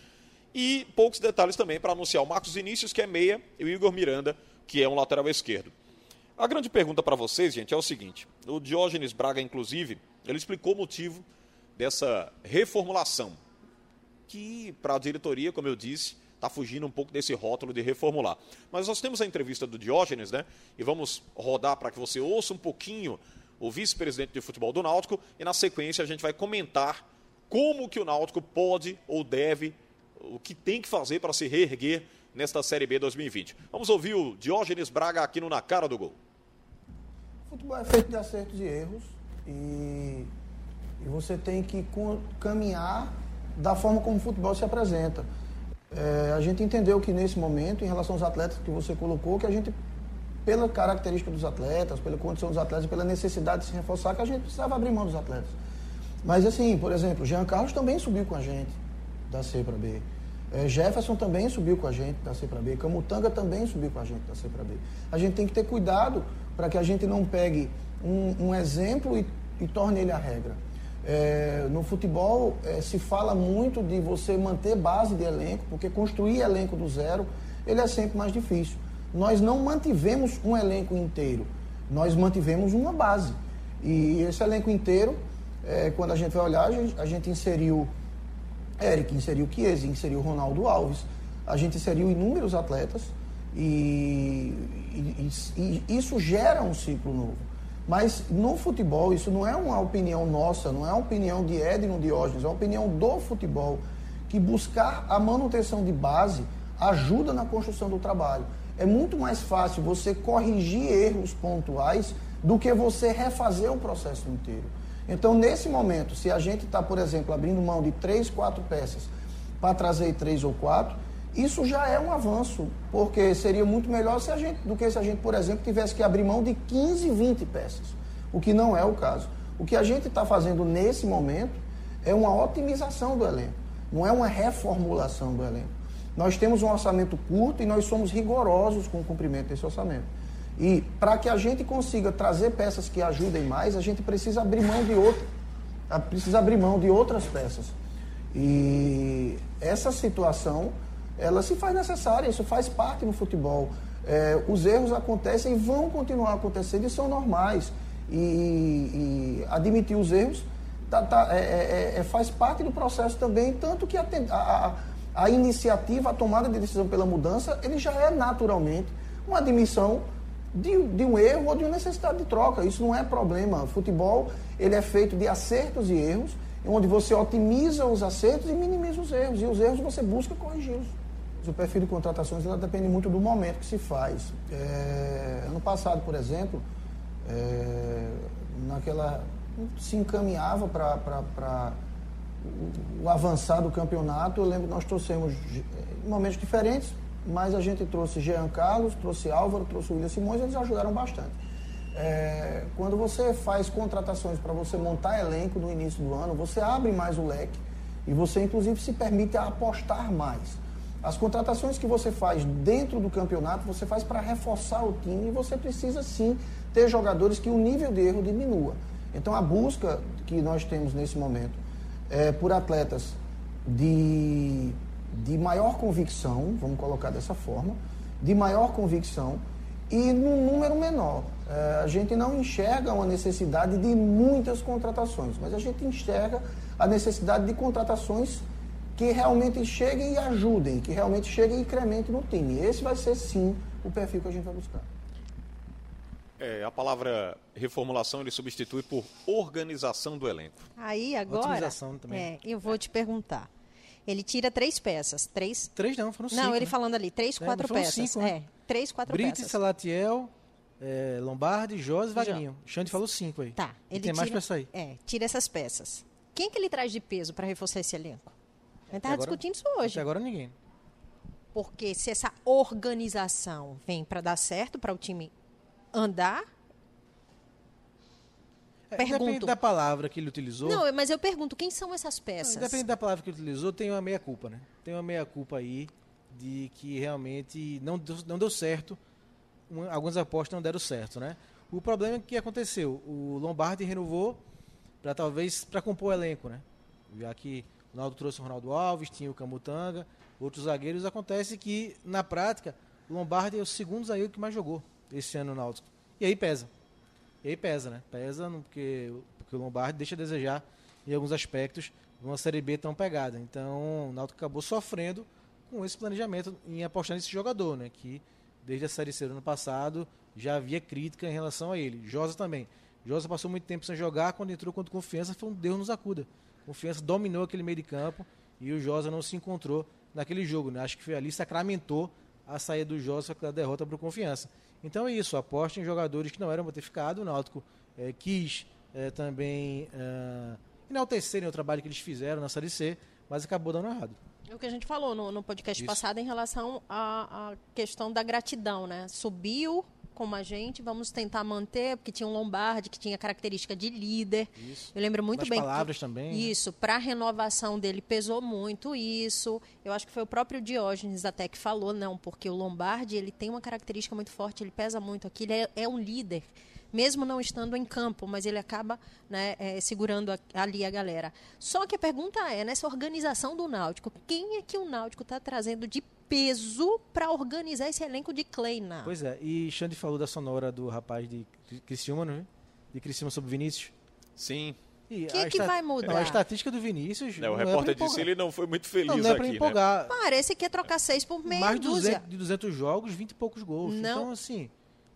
E poucos detalhes também para anunciar o Marcos Vinícius, que é meia, e o Igor Miranda, que é um lateral esquerdo. A grande pergunta para vocês, gente, é o seguinte: o Diógenes Braga, inclusive, ele explicou o motivo dessa reformulação que para a diretoria, como eu disse, está fugindo um pouco desse rótulo de reformular. Mas nós temos a entrevista do Diógenes, né? E vamos rodar para que você ouça um pouquinho o vice-presidente de futebol do Náutico e na sequência a gente vai comentar como que o Náutico pode ou deve, o que tem que fazer para se reerguer nesta Série B 2020. Vamos ouvir o Diógenes Braga aqui no Na Cara do Gol. Futebol é feito de acertos e erros e, e você tem que caminhar da forma como o futebol se apresenta. É, a gente entendeu que nesse momento, em relação aos atletas que você colocou, que a gente, pela característica dos atletas, pela condição dos atletas, pela necessidade de se reforçar, que a gente precisava abrir mão dos atletas. Mas assim, por exemplo, Jean Carlos também subiu com a gente da C para B. É, Jefferson também subiu com a gente da C para B. Camutanga também subiu com a gente da C para B. A gente tem que ter cuidado para que a gente não pegue um, um exemplo e, e torne ele a regra. É, no futebol é, se fala muito de você manter base de elenco, porque construir elenco do zero ele é sempre mais difícil. Nós não mantivemos um elenco inteiro, nós mantivemos uma base. E esse elenco inteiro, é, quando a gente vai olhar, a gente, a gente inseriu Eric, inseriu Chiesa, inseriu Ronaldo Alves, a gente inseriu inúmeros atletas e- e- e isso gera um ciclo novo. Mas no futebol, isso não é uma opinião nossa, não é uma opinião de Edno Diógenes, é uma opinião do futebol, que buscar a manutenção de base ajuda na construção do trabalho. É muito mais fácil você corrigir erros pontuais do que você refazer o processo inteiro. Então, nesse momento, se a gente está, por exemplo, abrindo mão de três, quatro peças para trazer três ou quatro, isso já é um avanço, porque seria muito melhor se a gente, do que se a gente, por exemplo, tivesse que abrir mão de 15, 20 peças, o que não é o caso. O que a gente está fazendo nesse momento é uma otimização do elenco, não é uma reformulação do elenco. Nós temos um orçamento curto e nós somos rigorosos com o cumprimento desse orçamento. E para que a gente consiga trazer peças que ajudem mais, a gente precisa abrir mão de outra, a- precisa abrir mão de outras peças. E essa situação, ela se faz necessária, isso faz parte no futebol. É, os erros acontecem e vão continuar acontecendo e são normais. E, e admitir os erros tá- tá- é- é- é- faz parte do processo também, tanto que a, a- a- iniciativa, a tomada de decisão pela mudança, ele já é naturalmente uma admissão de, de um erro ou de uma necessidade de troca. Isso não é problema. Futebol ele é feito de acertos e erros, onde você otimiza os acertos e minimiza os erros. E os erros você busca corrigi-los. O perfil de contratações ela depende muito do momento que se faz. É, ano passado, por exemplo, é, naquela se encaminhava para o, avançar do campeonato. Eu lembro que nós trouxemos em momentos diferentes, mas a gente trouxe Jean Carlos, trouxe Álvaro, trouxe William Simões, eles ajudaram bastante. É, quando você faz contratações para você montar elenco no início do ano, você abre mais o leque e você, inclusive, se permite apostar mais. As contratações que você faz dentro do campeonato, você faz para reforçar o time e você precisa sim ter jogadores que o nível de erro diminua. Então a busca que nós temos nesse momento é por atletas de, de maior convicção, vamos colocar dessa forma, de maior convicção e num número menor. É, a gente não enxerga uma necessidade de muitas contratações, mas a gente enxerga a necessidade de contratações que realmente cheguem e ajudem, que realmente cheguem e incrementem no time. Esse vai ser sim o perfil que a gente vai buscar. É, a palavra reformulação ele substitui por organização do elenco. Aí agora, Otimização também. é, eu vou te perguntar. Ele tira três peças, três. Três não, foram cinco. não, ele né? falando ali, três, É, quatro foram peças. cinco, né? é, três, quatro Brite, peças. Salatiel, é, Lombardi, José e Vagninho. Xande falou cinco aí. Tá. E Ele tem mais tira- pra sair. É, tira essas peças. Quem que ele traz de peso para reforçar esse elenco? A gente Até tava agora- discutindo isso hoje. Até agora ninguém. Porque se essa organização vem para dar certo, para o time andar. É, Pergunto. Depende da palavra que ele utilizou. Não, mas eu pergunto, quem são essas peças? Depende da palavra que ele utilizou, tem uma meia-culpa, né? Tem uma meia-culpa aí de que realmente não deu, não deu certo. Um- algumas apostas não deram certo, né? O problema é que aconteceu. O Lombardi renovou para talvez para compor o elenco, né? Já que o trouxe o Ronaldo Alves, tinha o Camutanga, outros zagueiros. Acontece que, na prática, o Lombardi é o segundo zagueiro que mais jogou esse ano no Náutico. E aí pesa. E aí pesa, né? Pesa porque, porque o Lombardi deixa a desejar em alguns aspectos numa Série B tão pegada. Então, o Náutico acabou sofrendo com esse planejamento em apostar nesse jogador, né? Que desde a Série C do ano passado já havia crítica em relação a ele. Josa também. Josa passou muito tempo sem jogar, quando entrou contra Confiança foi um Deus nos acuda. Confiança dominou aquele meio de campo e o Josa não se encontrou naquele jogo, né? Acho que foi ali sacramentou a saída do Josa da derrota para o Confiança. Então é isso, aposta em jogadores que não eram para ter ficado. O Náutico eh, quis eh, também eh, enaltecerem o trabalho que eles fizeram na Série C, mas acabou dando errado. É o que a gente falou no, no podcast Isso. passado em relação à, à questão da gratidão, né? Subiu como a gente, vamos tentar manter, porque tinha um Lombardi que tinha característica de líder. Isso. Eu lembro muito Nas bem. que- palavras também, né? Isso, para a renovação dele pesou muito isso. Eu acho que foi o próprio Diógenes até que falou, não, porque o Lombardi ele tem uma característica muito forte, ele pesa muito aqui, ele é, é um líder. Mesmo não estando em campo, mas ele acaba né, eh, segurando a- ali a galera. Só que a pergunta é, nessa organização do Náutico, quem é que o Náutico está trazendo de peso para organizar esse elenco de Kleina? Pois é, e Xande falou da sonora do rapaz de Cri- Criciúma, não é? De Criciúma sobre Vinícius. Sim. E Que que vai mudar? Não, a estatística do Vinícius. Né, o não é repórter pra disse ele não foi muito feliz Não, não é aqui, para né? empolgar. Parece que é trocar seis por meia Mais de dúzia. 200, de 200 jogos, 20 e poucos gols. Não. Então, assim,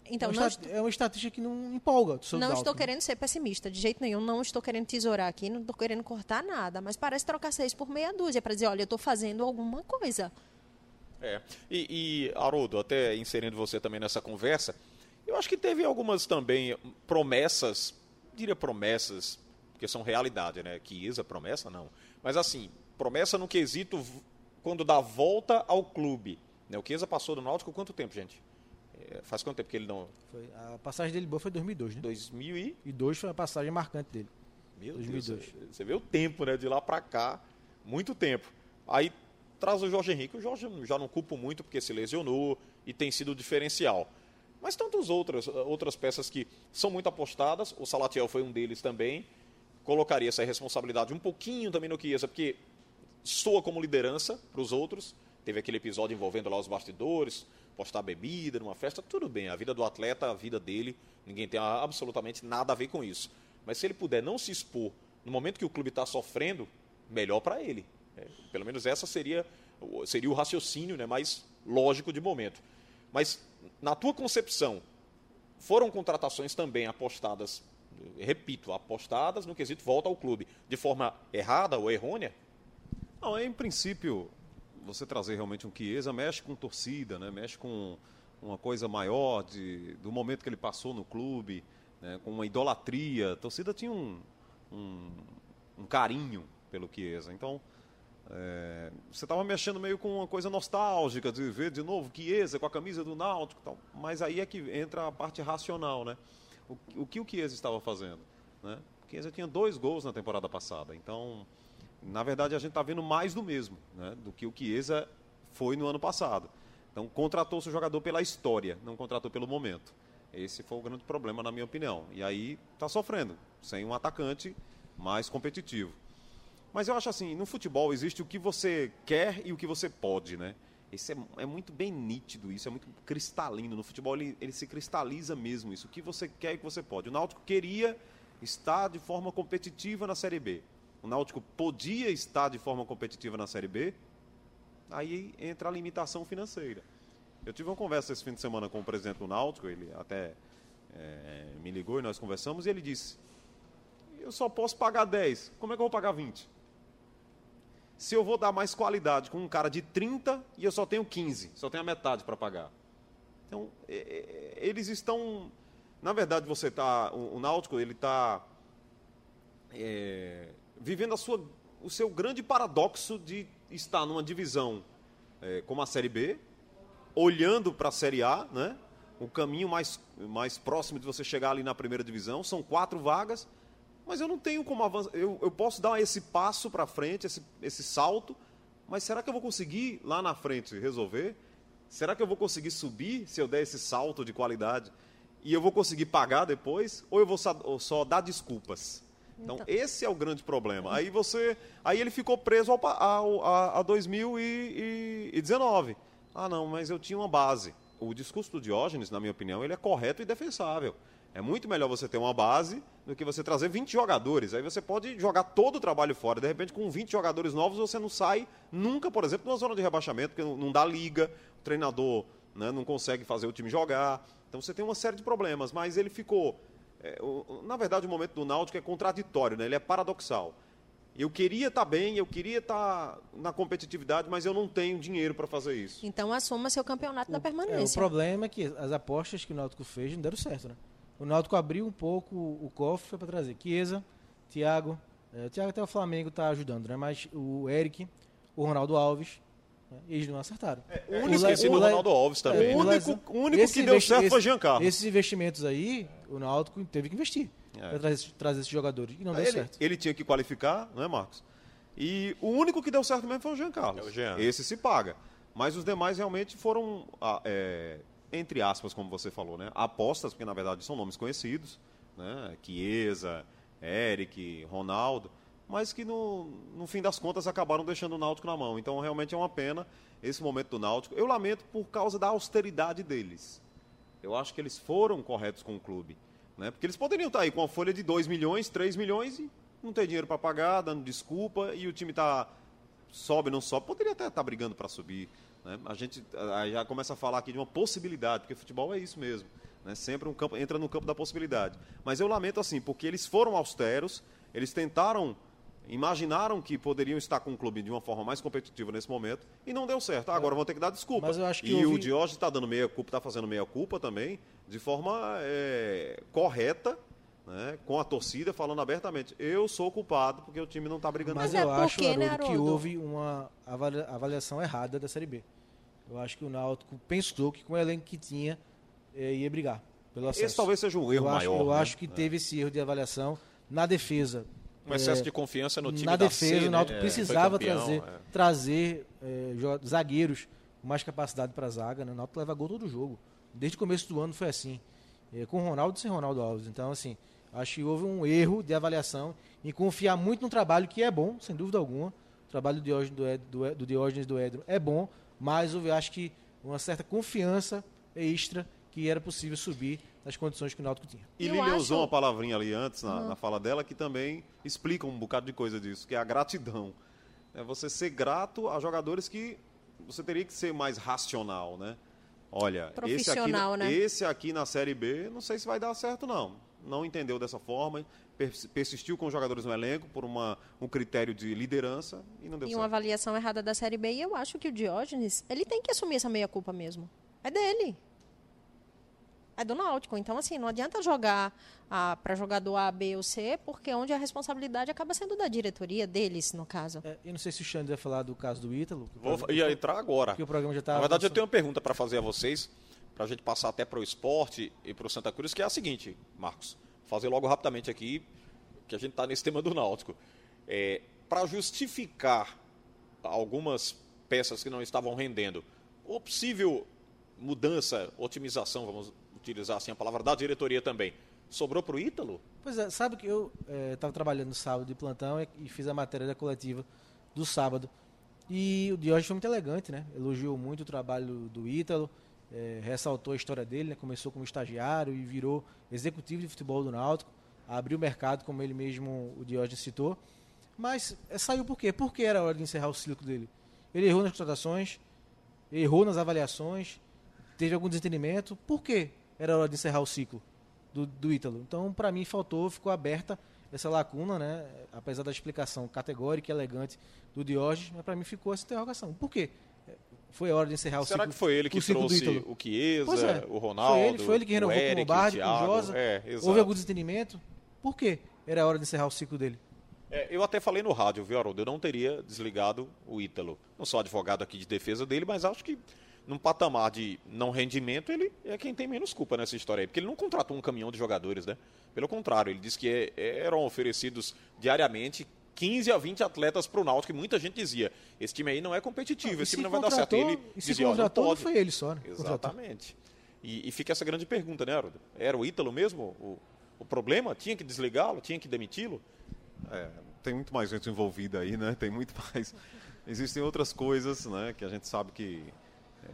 Então, é, não uma é uma estatística que não empolga. Não Dalton, estou né? querendo ser pessimista, de jeito nenhum. Não estou querendo tesourar aqui, não estou querendo cortar nada. Mas parece trocar seis por meia dúzia para dizer, olha, eu estou fazendo alguma coisa. É. E, e, Haroldo, até inserindo você também nessa conversa, eu acho que teve algumas também promessas, diria promessas, porque são realidade, né? Que Isa, promessa não. Mas assim, promessa no quesito quando dá volta ao clube. Né? O Chiesa passou do Náutico quanto tempo, gente? É, faz quanto tempo que ele não... Foi- a passagem dele boa foi em 2002, né? 2000 e... E 2 foi a passagem marcante dele. Meu 2002. Deus, você vê o tempo, né? De lá pra cá, muito tempo. Aí traz o Jorge Henrique. O Jorge já não culpo muito porque se lesionou e tem sido diferencial. Mas tantas outras, outras peças que são muito apostadas. O Salatiel foi um deles também. Colocaria essa responsabilidade um pouquinho também no Chiesa, porque soa como liderança para os outros. Teve aquele episódio envolvendo lá os bastidores, postar bebida numa festa, tudo bem. A vida do atleta, a vida dele, ninguém tem absolutamente nada a ver com isso. Mas se ele puder não se expor no momento que o clube está sofrendo, melhor para ele. É, pelo menos essa seria, seria o raciocínio né, mais lógico de momento. Mas, na tua concepção, foram contratações também apostadas, repito, apostadas no quesito volta ao clube, de forma errada ou errônea? Não, em princípio, você trazer realmente um Chiesa mexe com torcida, né? mexe com uma coisa maior de, do momento que ele passou no clube, né? com uma idolatria. A torcida tinha um, um, um carinho pelo Chiesa. Então, é, você estava mexendo meio com uma coisa nostálgica de ver de novo Chiesa com a camisa do Náutico tal. Mas aí é que entra a parte racional, né? O, o que o Chiesa estava fazendo? Né? O Chiesa tinha dois gols na temporada passada. Então, na verdade, a gente está vendo mais do mesmo né? do que o Chiesa foi no ano passado. Então, contratou-se o jogador pela história, não contratou pelo momento. Esse foi o grande problema, na minha opinião. E aí está sofrendo, sem um atacante mais competitivo. Mas eu acho assim, no futebol existe o que você quer e o que você pode, né? Esse é, é muito bem nítido isso, é muito cristalino. No futebol ele, ele se cristaliza mesmo isso, o que você quer e o que você pode. O Náutico queria estar de forma competitiva na Série B. O Náutico podia estar de forma competitiva na Série B, aí entra a limitação financeira. Eu tive uma conversa esse fim de semana com o presidente do Náutico, ele até eh, me ligou e nós conversamos, e ele disse: Eu só posso pagar 10, como é que eu vou pagar 20? Se eu vou dar mais qualidade com um cara de 30 e eu só tenho 15, só tenho a metade para pagar. Então, é, é, eles estão. Na verdade, você está. O, o Náutico, ele está. É, vivendo a sua, o seu grande paradoxo de estar numa divisão é, como a Série B, olhando para a Série A, né? O caminho mais, mais próximo de você chegar ali na primeira divisão. São quatro vagas, mas eu não tenho como avançar. Eu, eu posso dar esse passo para frente, esse, esse salto, mas será que eu vou conseguir lá na frente resolver? Será que eu vou conseguir subir se eu der esse salto de qualidade? E eu vou conseguir pagar depois? Ou eu vou só, ou só dar desculpas? Então, então, esse é o grande problema. Aí você. Aí ele ficou preso ao, a, a 2019. Ah, não, mas eu tinha uma base. O discurso do Diógenes, na minha opinião, ele é correto e defensável. É muito melhor você ter uma base do que você trazer 20 jogadores. Aí você pode jogar todo o trabalho fora. De repente, com 20 jogadores novos, você não sai nunca, por exemplo, numa zona de rebaixamento, porque não dá liga, o treinador né, não consegue fazer o time jogar. Então você tem uma série de problemas. Mas ele ficou. É, o, na verdade, o momento do Náutico é contraditório, né? ele é paradoxal. Eu queria estar tá bem, eu queria estar tá na competitividade, mas eu não tenho dinheiro para fazer isso. Então assuma seu campeonato o, da permanência. É, o problema é que as apostas que o Náutico fez não deram certo, né? O Náutico abriu um pouco o cofre para trazer Chiesa, Thiago. É, o Thiago até o Flamengo está ajudando, né? Mas o Eric, o Ronaldo Alves? Eles não acertaram. É, o único, o, o, o Ronaldo Alves também. É, o único, o único que deu certo esse, foi Giancarlo. Esses investimentos aí, o Náutico teve que investir é. para trazer, trazer, esses jogadores. E não deu ele, certo. Ele tinha que qualificar, não é, Marcos? E o único que deu certo mesmo foi o Giancarlo. É o Jean. Esse se paga. Mas os demais realmente foram ah, é, entre aspas, como você falou, né? Apostas, porque na verdade são nomes conhecidos, né? Chiesa, Eric, Ronaldo, mas que no, no fim das contas acabaram deixando o Náutico na mão. Então realmente é uma pena esse momento do Náutico. Eu lamento por causa da austeridade deles. Eu acho que eles foram corretos com o clube. Né? Porque eles poderiam estar aí com uma folha de 2 milhões, 3 milhões e não ter dinheiro para pagar, dando desculpa, e o time tá sobe, não sobe. Poderia até estar tá brigando para subir. Né? A gente já começa a falar aqui de uma possibilidade, porque futebol é isso mesmo. Né? Sempre um campo, entra no campo da possibilidade. Mas eu lamento assim, porque eles foram austeros, eles tentaram, imaginaram que poderiam estar com o clube de uma forma mais competitiva nesse momento e não deu certo. Agora vão ter que dar desculpa. Mas eu acho que e ouvi... o Diógenes está dando meia culpa, está fazendo meia culpa também, de forma é, correta né, com a torcida falando abertamente, eu sou culpado porque o time não está brigando. Mas, Mas eu é acho, porque, Haroldo, né, que houve uma avaliação errada da Série B. Eu acho que o Náutico pensou que com o elenco que tinha eh, ia brigar pelo acesso. Esse talvez seja um erro eu maior. Acho, eu né? acho que é. teve esse erro de avaliação na defesa. Um excesso é, de confiança no time Na defesa, C, o Náutico né? precisava campeão, trazer, é. trazer é, zagueiros com mais capacidade para a zaga. Né? O Náutico leva gol todo jogo. Desde o começo do ano foi assim. É, com Ronaldo e sem Ronaldo Alves. Então, assim, acho que houve um erro de avaliação em confiar muito no trabalho que é bom, sem dúvida alguma. O trabalho do Diógenes do, Ed, do, do, Diógenes do Edro é bom, mas eu acho que uma certa confiança extra que era possível subir nas condições que o Náutico tinha. E Lilian acho... usou uma palavrinha ali antes, na, uhum. na, fala dela, que também explica um bocado de coisa disso, que é a gratidão. É você ser grato a jogadores que você teria que ser mais racional, né? Olha, esse aqui, né? esse aqui na Série B, não sei se vai dar certo, não. Não entendeu dessa forma, persistiu com os jogadores no elenco por uma, um critério de liderança e não deu e certo. uma avaliação errada da Série B. E eu acho que o Diógenes, ele tem que assumir essa meia-culpa mesmo. É dele. É do Náutico. Então, assim, não adianta jogar para jogador A, B ou C, porque onde a responsabilidade acaba sendo da diretoria, deles, no caso. É, eu não sei se o Xander ia falar do caso do Ítalo. Vou ia entrar agora. Que o programa já tá Na verdade, eu tenho uma pergunta para fazer a vocês, para a gente passar até para o esporte e para o Santa Cruz, que é a seguinte, Marcos fazer logo rapidamente aqui, que a gente está nesse tema do Náutico. É, Para justificar algumas peças que não estavam rendendo, ou possível mudança, otimização, vamos utilizar assim a palavra, da diretoria também, sobrou para o Ítalo? Pois é, sabe que eu estava é, trabalhando sábado de plantão e, e, fiz a matéria da coletiva do sábado. E o Diógenes foi muito elegante, né? Elogiou muito o trabalho do Ítalo, é, ressaltou a história dele, né? começou como estagiário e virou executivo de futebol do Náutico, abriu o mercado, como ele mesmo, o Diógenes citou. Mas é, saiu por quê? Porque era hora de encerrar o ciclo dele. Ele errou nas contratações, errou nas avaliações, teve algum desentendimento. Por quê? Era hora de encerrar o ciclo do, do Ítalo. Então, para mim, faltou, ficou aberta essa lacuna, né? apesar da explicação categórica e elegante do Diógenes, mas para mim ficou essa interrogação. Por quê? Foi hora de encerrar o Será ciclo. que foi ele que trouxe o Chiesa, é. o Ronaldo? Foi ele, foi ele que renovou o Eric, com o Lombardi, o com o? Josa. É. Houve algum desentendimento? Por quê? Era hora de encerrar o ciclo dele. É, eu até falei no rádio, viu, Haroldo? Eu não teria desligado o Ítalo. Não sou advogado aqui de defesa dele, mas acho que num patamar de não rendimento, ele é quem tem menos culpa nessa história aí. Porque ele não contratou um caminhão de jogadores, né? Pelo contrário, ele disse que é- eram oferecidos diariamente 15 a 20 atletas para o Náutico, e muita gente dizia, esse time aí não é competitivo, esse se time não vai dar certo. E ele e se dizia, não contratou, não foi ele só, né? Exatamente. E, e fica essa grande pergunta, né, Haroldo? Era o Ítalo mesmo o, o problema? Tinha que desligá-lo? Tinha que demiti-lo? É, tem muito mais gente envolvida aí, né? Tem muito mais. Existem outras coisas, né? Que a gente sabe que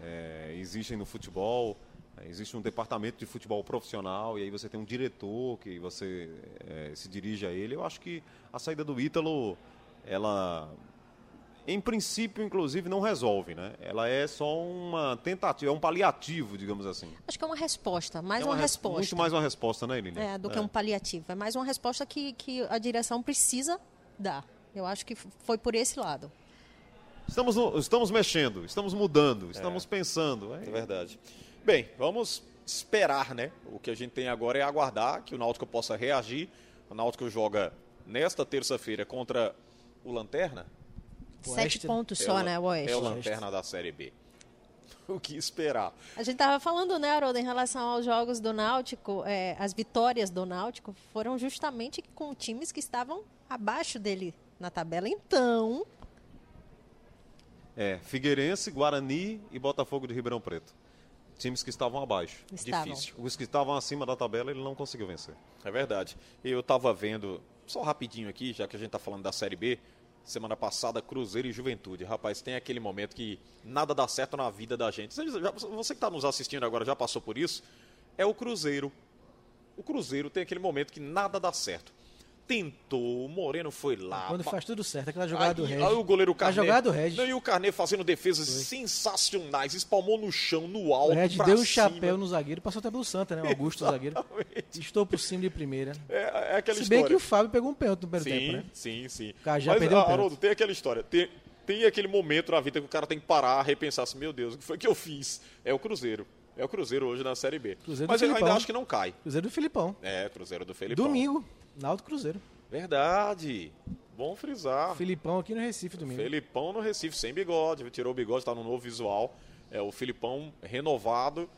é, existem no futebol. É, Existe um departamento de futebol profissional e aí você tem um diretor que você é, se dirige a ele. Eu acho que a saída do Ítalo, ela, em princípio, inclusive, não resolve, né? Ela é só uma tentativa, é um paliativo, digamos assim. Acho que é uma resposta, mais é uma, res- resposta. Muito mais uma resposta, né, Lilian? É, do que um paliativo. É mais uma resposta que, que a direção precisa dar. Eu acho que foi por esse lado. Estamos, estamos mexendo, estamos mudando, estamos pensando. É verdade. Bem, vamos esperar, né? O que a gente tem agora é aguardar que o Náutico possa reagir. O Náutico joga nesta terça-feira contra o Lanterna. Oeste, Sete pontos só, é o, né, o Oeste. É o Lanterna da Série B. O que esperar? A gente estava falando, né, Haroldo, em relação aos jogos do Náutico, é, as vitórias do Náutico foram justamente com times que estavam abaixo dele na tabela. Então, É, Figueirense, Guarani e Botafogo de Ribeirão Preto. Times que estavam abaixo. estavam. Difícil. Os que estavam acima da tabela, ele não conseguiu vencer. É verdade. Eu estava vendo, só rapidinho aqui, já que a gente está falando da Série B, semana passada, Cruzeiro e Juventude. Rapaz, tem aquele momento que nada dá certo na vida da gente. Você, já- você que está nos assistindo agora já passou por isso? É o Cruzeiro. O Cruzeiro tem aquele momento que nada dá certo. Tentou, o Moreno foi lá. Quando faz tudo certo, aquela jogada do Aí, Regis. aí o goleiro A Carnet. jogada do Regis. Não, e o Carnet fazendo defesas sensacionais, espalmou no chão, no alto. O Regis deu um cima. chapéu no zagueiro, passou até pelo Santa, né? O Augusto, o zagueiro. Estou por cima de primeira. É, é aquela Se bem história. que o Fábio pegou um pênalti no primeiro sim, tempo, né? Sim, sim. O cara já Mas, perdeu o ah. Haroldo, tem aquela história. Tem, tem aquele momento na vida que o cara tem que parar, repensar assim, meu Deus, o que foi que eu fiz? É o Cruzeiro. É o Cruzeiro hoje na Série B. Cruzeiro do Mas eu ainda Filipão. acho que não cai. Cruzeiro do Filipão. É, Cruzeiro do Felipão. Domingo, Náutico Cruzeiro. Verdade. Bom frisar. Filipão aqui no Recife, domingo. Felipão no Recife, sem bigode. Tirou o bigode, tá no novo visual. É o Filipão renovado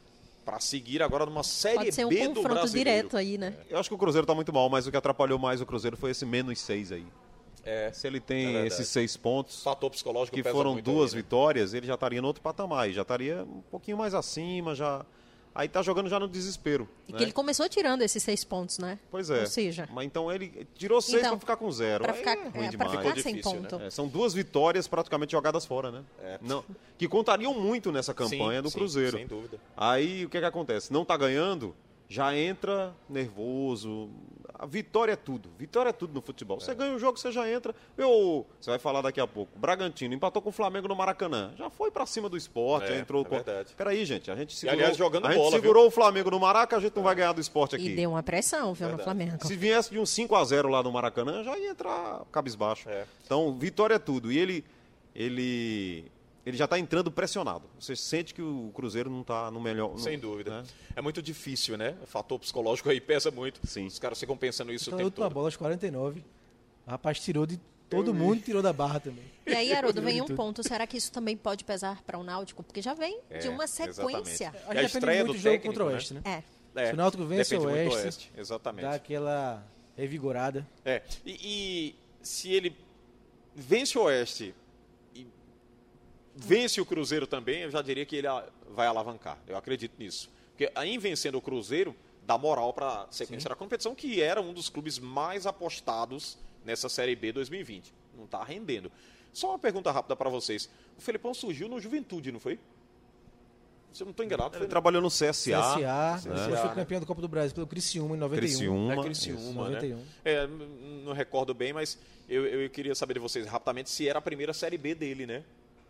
para seguir agora numa Série pode ser um B do confronto Brasileiro. direto aí, né? Eu acho que o Cruzeiro está muito mal, mas o que atrapalhou mais o Cruzeiro foi esse menos seis aí. É, Se ele É tem verdade. esses seis pontos, fator psicológico que pesa foram muito duas aí, né? vitórias, ele já estaria no outro patamar, já estaria um pouquinho mais acima, já. Aí tá jogando já no desespero. E né? que ele começou tirando esses seis pontos, né? Pois é. Ou seja, Mas então ele tirou seis Então, para ficar com zero. para ficar, é ruim é, pra demais. ficar Ficou sem difícil, ponto. É, são duas vitórias praticamente jogadas fora, né? É. Não, que contariam muito nessa campanha Sim, do sim, Cruzeiro. Sem dúvida. Aí o que, que acontece? Não tá ganhando, já entra nervoso. A vitória é tudo. Vitória é tudo no futebol. Você ganha o jogo, você já entra. Eu, você vai falar daqui a pouco. Bragantino empatou com o Flamengo no Maracanã. Já foi pra cima do esporte, É, já entrou é com. verdade. Peraí, gente. A gente segurou, aliás, jogando a gente bola, segurou o Flamengo no Maraca, a gente não vai ganhar do esporte aqui. E deu uma pressão, viu, no Verdade. Flamengo. Se viesse de um 5 a 0 lá no Maracanã, já ia entrar cabisbaixo. É. Então, vitória é tudo. E ele ele ele já está entrando pressionado. Você sente que o Cruzeiro não está no melhor. no- Sem dúvida. né? É muito difícil, né? O fator psicológico aí pesa muito. Sim. Os caras ficam pensando isso Então, o a tempo todo. bola aos 49. O rapaz tirou de todo mundo, tirou da barra também. E aí, Haroldo, vem um ponto. Será que isso também pode pesar para o Náutico? Porque já vem de É, uma sequência. exatamente. Acho E que a estreia muito do jogo técnico, contra o né? Oeste, né? É. É, Se o Náutico vence o Oeste, Oeste. Exatamente. Dá aquela revigorada. É. E, e se ele vence o Oeste vence o Cruzeiro também, eu já diria que ele vai alavancar. Eu acredito nisso. Porque aí vencendo o Cruzeiro, dá moral para a sequência da competição, que era um dos clubes mais apostados nessa Série B 2020. Não está rendendo. Só uma pergunta rápida para vocês. O Felipão surgiu no Juventude, não foi? Se eu não estou enganado, Ele foi trabalhou no CSA. CSA, CSA, depois foi né? campeão do Copa do Brasil pelo Criciúma em 91. Criciúma. É Criciúma, né? 91. É, não recordo bem, mas eu, eu queria saber de vocês rapidamente se era a primeira Série B dele, né?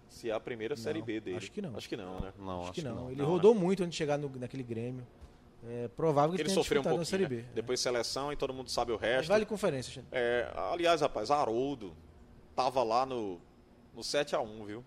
Se é a primeira Série B dele. acho que não. Acho que não, né? Não, Acho que não. Ele Não, rodou muito antes de chegar no- naquele Grêmio. É provável que Ele tenha sofreu um pouquinho, na Série né? B. Depois seleção e todo mundo sabe o Mas resto. vale conferência, Xande. É, aliás, rapaz, Haroldo tava lá no, no 7x1, viu?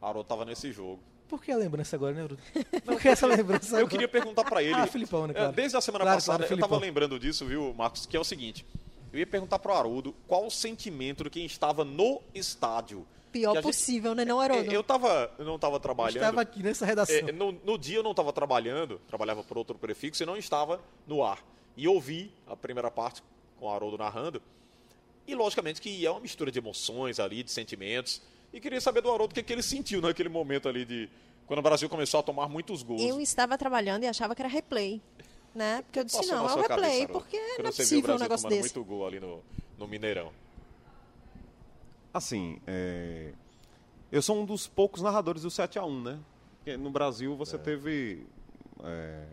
Haroldo tava nesse jogo. Por que a lembrança agora, né, Bruno? Por que essa lembrança Eu agora? queria perguntar pra ele. Ah, Filipão, né, É, claro. Desde a semana Claro, passada, claro, eu tava lembrando disso, viu, Marcos? Que é o seguinte: eu ia perguntar pro Haroldo qual o sentimento de quem estava no estádio. Pior gente- possível, né, não, Haroldo? É, Eu, tava, eu não estava Eu trabalhando. estava aqui nessa redação. É, no, no dia eu não estava trabalhando, trabalhava por outro prefixo e não estava no ar. E ouvi a primeira parte com o Haroldo narrando. E logicamente que é uma mistura de emoções ali, de sentimentos. E queria saber do Haroldo o que, que ele sentiu naquele momento ali de. Quando o Brasil começou a tomar muitos gols. Eu estava trabalhando e achava que era replay. Né? Porque eu disse, Passou não, é o replay, cabeça, Haroldo, porque quando não é possível um negócio desse. muito gol ali no, no Mineirão. Assim, é, eu sou um dos poucos narradores do 7x1, né? Porque no Brasil você teve. é,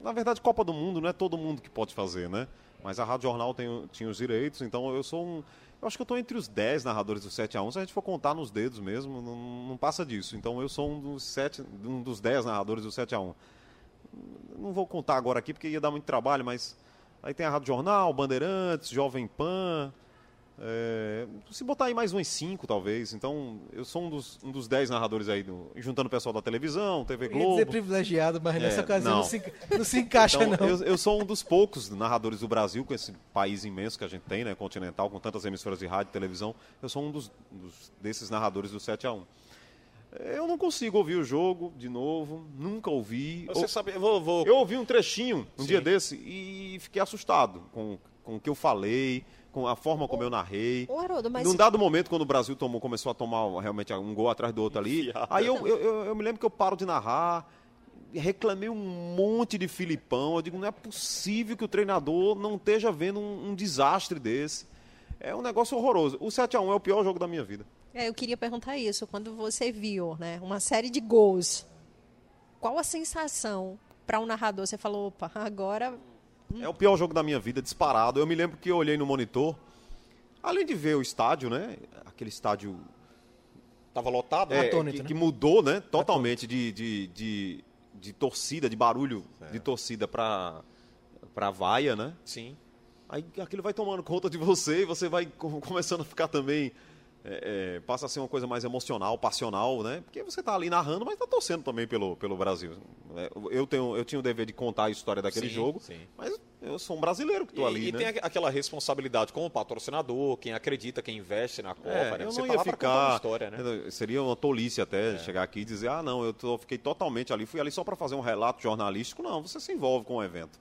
na verdade, Copa do Mundo não é todo mundo que pode fazer, né? Mas a Rádio Jornal tem, tinha os direitos, então eu sou um. Eu acho que eu estou entre os 10 narradores do 7x1. Se a gente for contar nos dedos mesmo, não, não passa disso. Então eu sou um dos, sete, um dos 10 narradores do 7x1. Não vou contar agora aqui porque ia dar muito trabalho, mas aí tem a Rádio Jornal, Bandeirantes, Jovem Pan. É, se botar aí mais uns 5, talvez. Então, eu sou um dos, um dos 10 narradores aí, do- juntando o pessoal da televisão, TV Eu ia Globo. dizer privilegiado, mas nessa É, ocasião não, não. se, não se encaixa, Então, não. eu, eu sou um dos poucos narradores do Brasil, com esse país imenso que a gente tem, né, continental, com tantas emissoras de rádio e televisão. Eu sou um dos, dos- desses narradores do 7 a 1 Eu não consigo ouvir o jogo de novo, nunca ouvi. Você Ou- sabe, eu vou. vou- eu ouvi um trechinho um Sim. dia desse e fiquei assustado com, com o que eu falei, com a forma como eu narrei. Ô, Haroldo, mas Num dado momento, quando o Brasil tomou, começou a tomar realmente um gol atrás do outro ali, aí eu, eu, eu- eu me lembro que eu paro de narrar, reclamei um monte de Filipão. Eu digo, não é possível que o treinador não esteja vendo um, um desastre desse. É um negócio horroroso. O 7x1 é o pior jogo da minha vida. É, eu queria perguntar isso. Quando você viu né, uma série de gols, qual a sensação para um narrador? Você falou, opa, agora É o pior jogo da minha vida, disparado. Eu me lembro que eu olhei no monitor, além de ver o estádio, né? Aquele estádio Tava lotado? É, né? Atônito, que, né? que mudou, né? Totalmente de, de, de, de torcida, de barulho de torcida para para vaia, né? Sim. Aí aquilo vai tomando conta de você e você vai co- começando a ficar também. É, é, passa a ser uma coisa mais emocional, passional, né? Porque você tá ali narrando, mas tá torcendo também pelo, pelo Brasil. É, Eu, tenho, eu tinha o dever de contar a história daquele Sim, jogo, sim. mas eu sou um brasileiro que tô E, ali, e né? tem aqu- aquela responsabilidade com o patrocinador, quem acredita, quem investe na Copa, É, né? eu Você não tá ia contar uma ficar. história, né? Seria uma tolice até chegar aqui e dizer: ah, não, eu tô- fiquei totalmente ali, fui ali só para fazer um relato jornalístico. Não, você se envolve com o evento.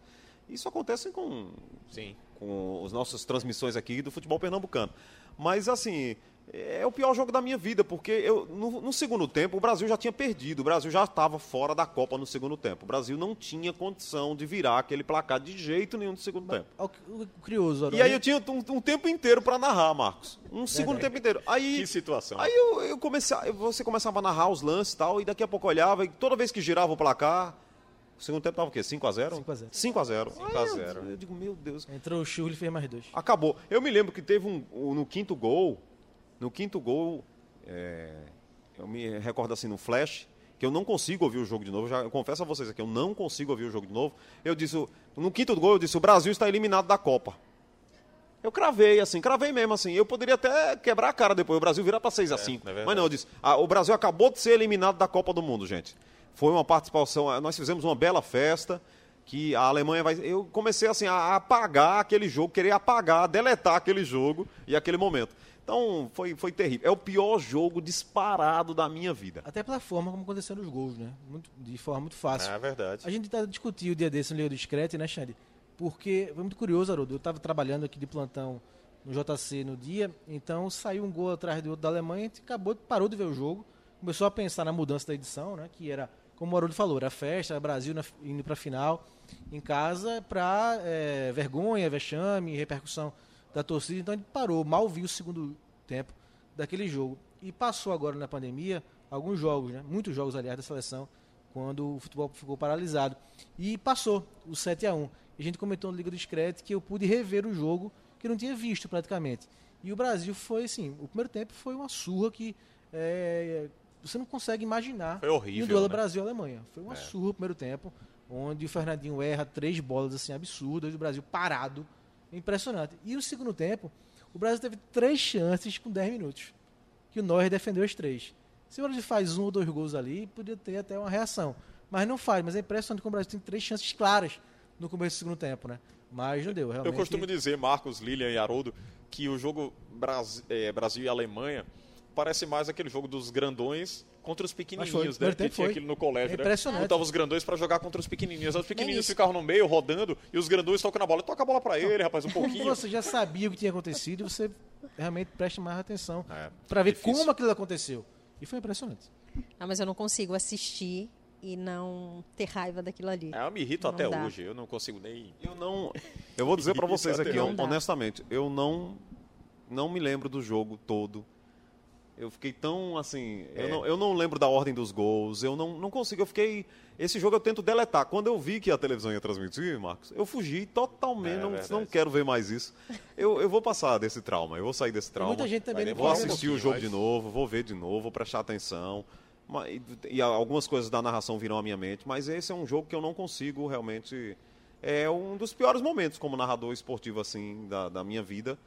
Isso acontece com, Sim. com as nossas transmissões aqui do futebol pernambucano. Mas, assim, é o pior jogo da minha vida, porque eu, no, no segundo tempo o Brasil já tinha perdido, o Brasil já estava fora da Copa no segundo tempo. O Brasil não tinha condição de virar aquele placar de jeito nenhum no segundo tempo. Ó, O, o curioso. E aí eu tinha um, um tempo inteiro para narrar, Marcos. Um segundo tempo inteiro. Aí, Que situação. Aí eu, eu comecei, você começava a narrar os lances e tal, e daqui a pouco eu olhava, e toda vez que girava o placar, o segundo tempo tava o quê? 5x0? 5 a 0. 5x0. 5 a 0. Eu, eu digo, meu Deus. Entrou o Churro e fez mais dois. Acabou. Eu me lembro que teve um, um- no quinto gol, no quinto gol, é, eu me recordo assim no flash, que eu não consigo ouvir o jogo de novo, já, eu confesso a vocês aqui, eu não consigo ouvir o jogo de novo. Eu disse, no quinto gol eu disse, o Brasil está eliminado da Copa. Eu cravei, assim, cravei mesmo, assim. Eu poderia até quebrar a cara depois, o Brasil virar para 6 a 5 é verdade. Mas não, eu disse, ah, o Brasil acabou de ser eliminado da Copa do Mundo, gente. Foi uma participação, ah, nós fizemos uma bela festa, que a Alemanha vai... Eu comecei, assim, a apagar aquele jogo, querer apagar, deletar aquele jogo e aquele momento. Então, foi, foi terrível. É o pior jogo disparado da minha vida. Até pela forma como aconteceram os gols, né? Muito, de forma muito fácil. É verdade. A gente tá discutiu o dia desse no Leio Discreto, né, Xande? Porque foi muito curioso, Haroldo. Eu estava trabalhando aqui de plantão no JC no dia, então saiu um gol atrás do outro da Alemanha, gente acabou, parou de ver o jogo, começou a pensar na mudança da edição, né? Que era, como o Haroldo falou, era festa, Brasil na- indo para a final em casa para vergonha, vexame, repercussão da torcida. Então gente parou, mal viu o segundo tempo daquele jogo. E passou agora na pandemia alguns jogos, né? Muitos jogos, aliás, da seleção, quando o futebol ficou paralisado. E passou o 7 a 1 E a gente comentou no Liga do Discreto que eu pude rever o jogo que eu não tinha visto praticamente. E o Brasil foi assim, o primeiro tempo foi uma surra que é, você não consegue imaginar Foi horrível, no duelo né? Brasil-Alemanha. Foi uma surra o primeiro tempo, onde o Fernandinho erra três bolas assim absurdas, e o Brasil parado. Impressionante. E no segundo tempo, o Brasil teve três chances com 10 minutos. Que o Neuer defendeu as três. Se o Brasil faz um ou dois gols ali, podia ter até uma reação. Mas não faz, mas é impressionante que o Brasil tem três chances claras no começo do segundo tempo, né? Mas não deu, realmente. Eu costumo dizer, Marcos, Lilian e Haroldo, que o jogo Brasil, é, Brasil e Alemanha parece mais aquele jogo dos grandões contra os pequenininhos, foi, né? Que tinha aquilo no colégio, É né? impressionante. Botavam os grandões pra jogar contra os pequenininhos. Os pequenininhos isso. ficavam no meio, rodando, e os grandões tocam na bola. Toca a bola pra ele, rapaz, um pouquinho. você já sabia o que tinha acontecido e você realmente presta mais atenção É, para ver difícil. como aquilo aconteceu. E foi impressionante. Não, mas eu não consigo assistir e não ter raiva daquilo ali. É, eu me irrito Não até dá. hoje. Eu não consigo nem. Eu não. Eu vou dizer pra vocês aqui, honestamente, eu não não me lembro do jogo todo. Eu fiquei tão assim, eu, É. não, eu não lembro da ordem dos gols, eu não, não consigo, eu fiquei esse jogo eu tento deletar. Quando eu vi que a televisão ia transmitir, Marcos, eu fugi totalmente, É, não, não quero ver mais isso. Eu, eu vou passar desse trauma, eu vou sair desse trauma. muita gente também Vou demorar um assistir o jogo mas- de novo, vou ver de novo, vou prestar atenção. E, e algumas coisas da narração virão à minha mente, mas esse é um jogo que eu não consigo realmente. É um dos piores momentos como narrador esportivo assim da, da minha vida.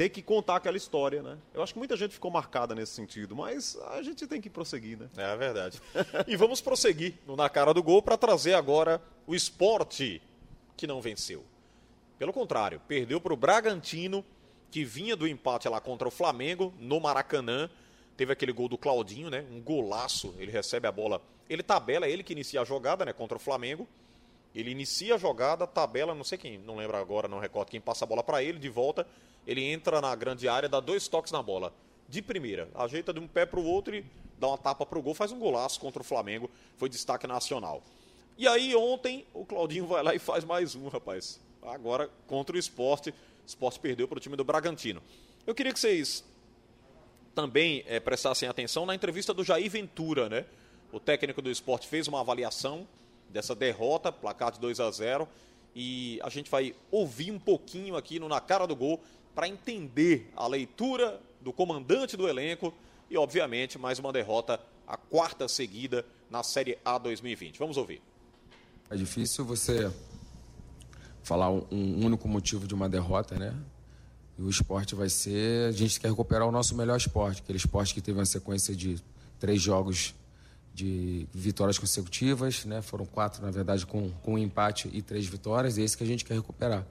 Ter que contar aquela história, né? Eu acho que muita gente ficou marcada nesse sentido, mas a gente tem que prosseguir, né? É verdade. e vamos prosseguir no Na Cara do Gol para trazer agora o esporte que não venceu. Pelo contrário, perdeu para o Bragantino, que vinha do empate lá contra o Flamengo, no Maracanã. Teve aquele gol do Claudinho, né? Um golaço. Ele recebe a bola. Ele tabela, ele que inicia a jogada, né? Contra o Flamengo. Ele inicia a jogada, tabela, não sei quem, não lembro agora, não recordo quem passa a bola para ele, de volta. Ele entra na grande área, dá dois toques na bola. De primeira, ajeita de um pé para o outro e dá uma tapa para o gol, faz um golaço contra o Flamengo. Foi destaque nacional. E aí, ontem, o Claudinho vai lá e faz mais um, rapaz. Agora contra o esporte. O esporte perdeu para o time do Bragantino. Eu queria que vocês também eh, prestassem atenção na entrevista do Jair Ventura, né? O técnico do esporte fez uma avaliação dessa derrota, placar de 2 a 0 e a gente vai ouvir um pouquinho aqui no Na Cara do Gol para entender a leitura do comandante do elenco e, obviamente, mais uma derrota, a quarta seguida na Série A 2020. Vamos ouvir. É difícil você falar um, único motivo de uma derrota, né? E o esporte vai ser. A gente quer recuperar o nosso melhor esporte, aquele esporte que teve uma sequência de três jogos de vitórias consecutivas, né? Foram quatro, na verdade, com, com um empate e três vitórias, e é esse que a gente quer recuperar.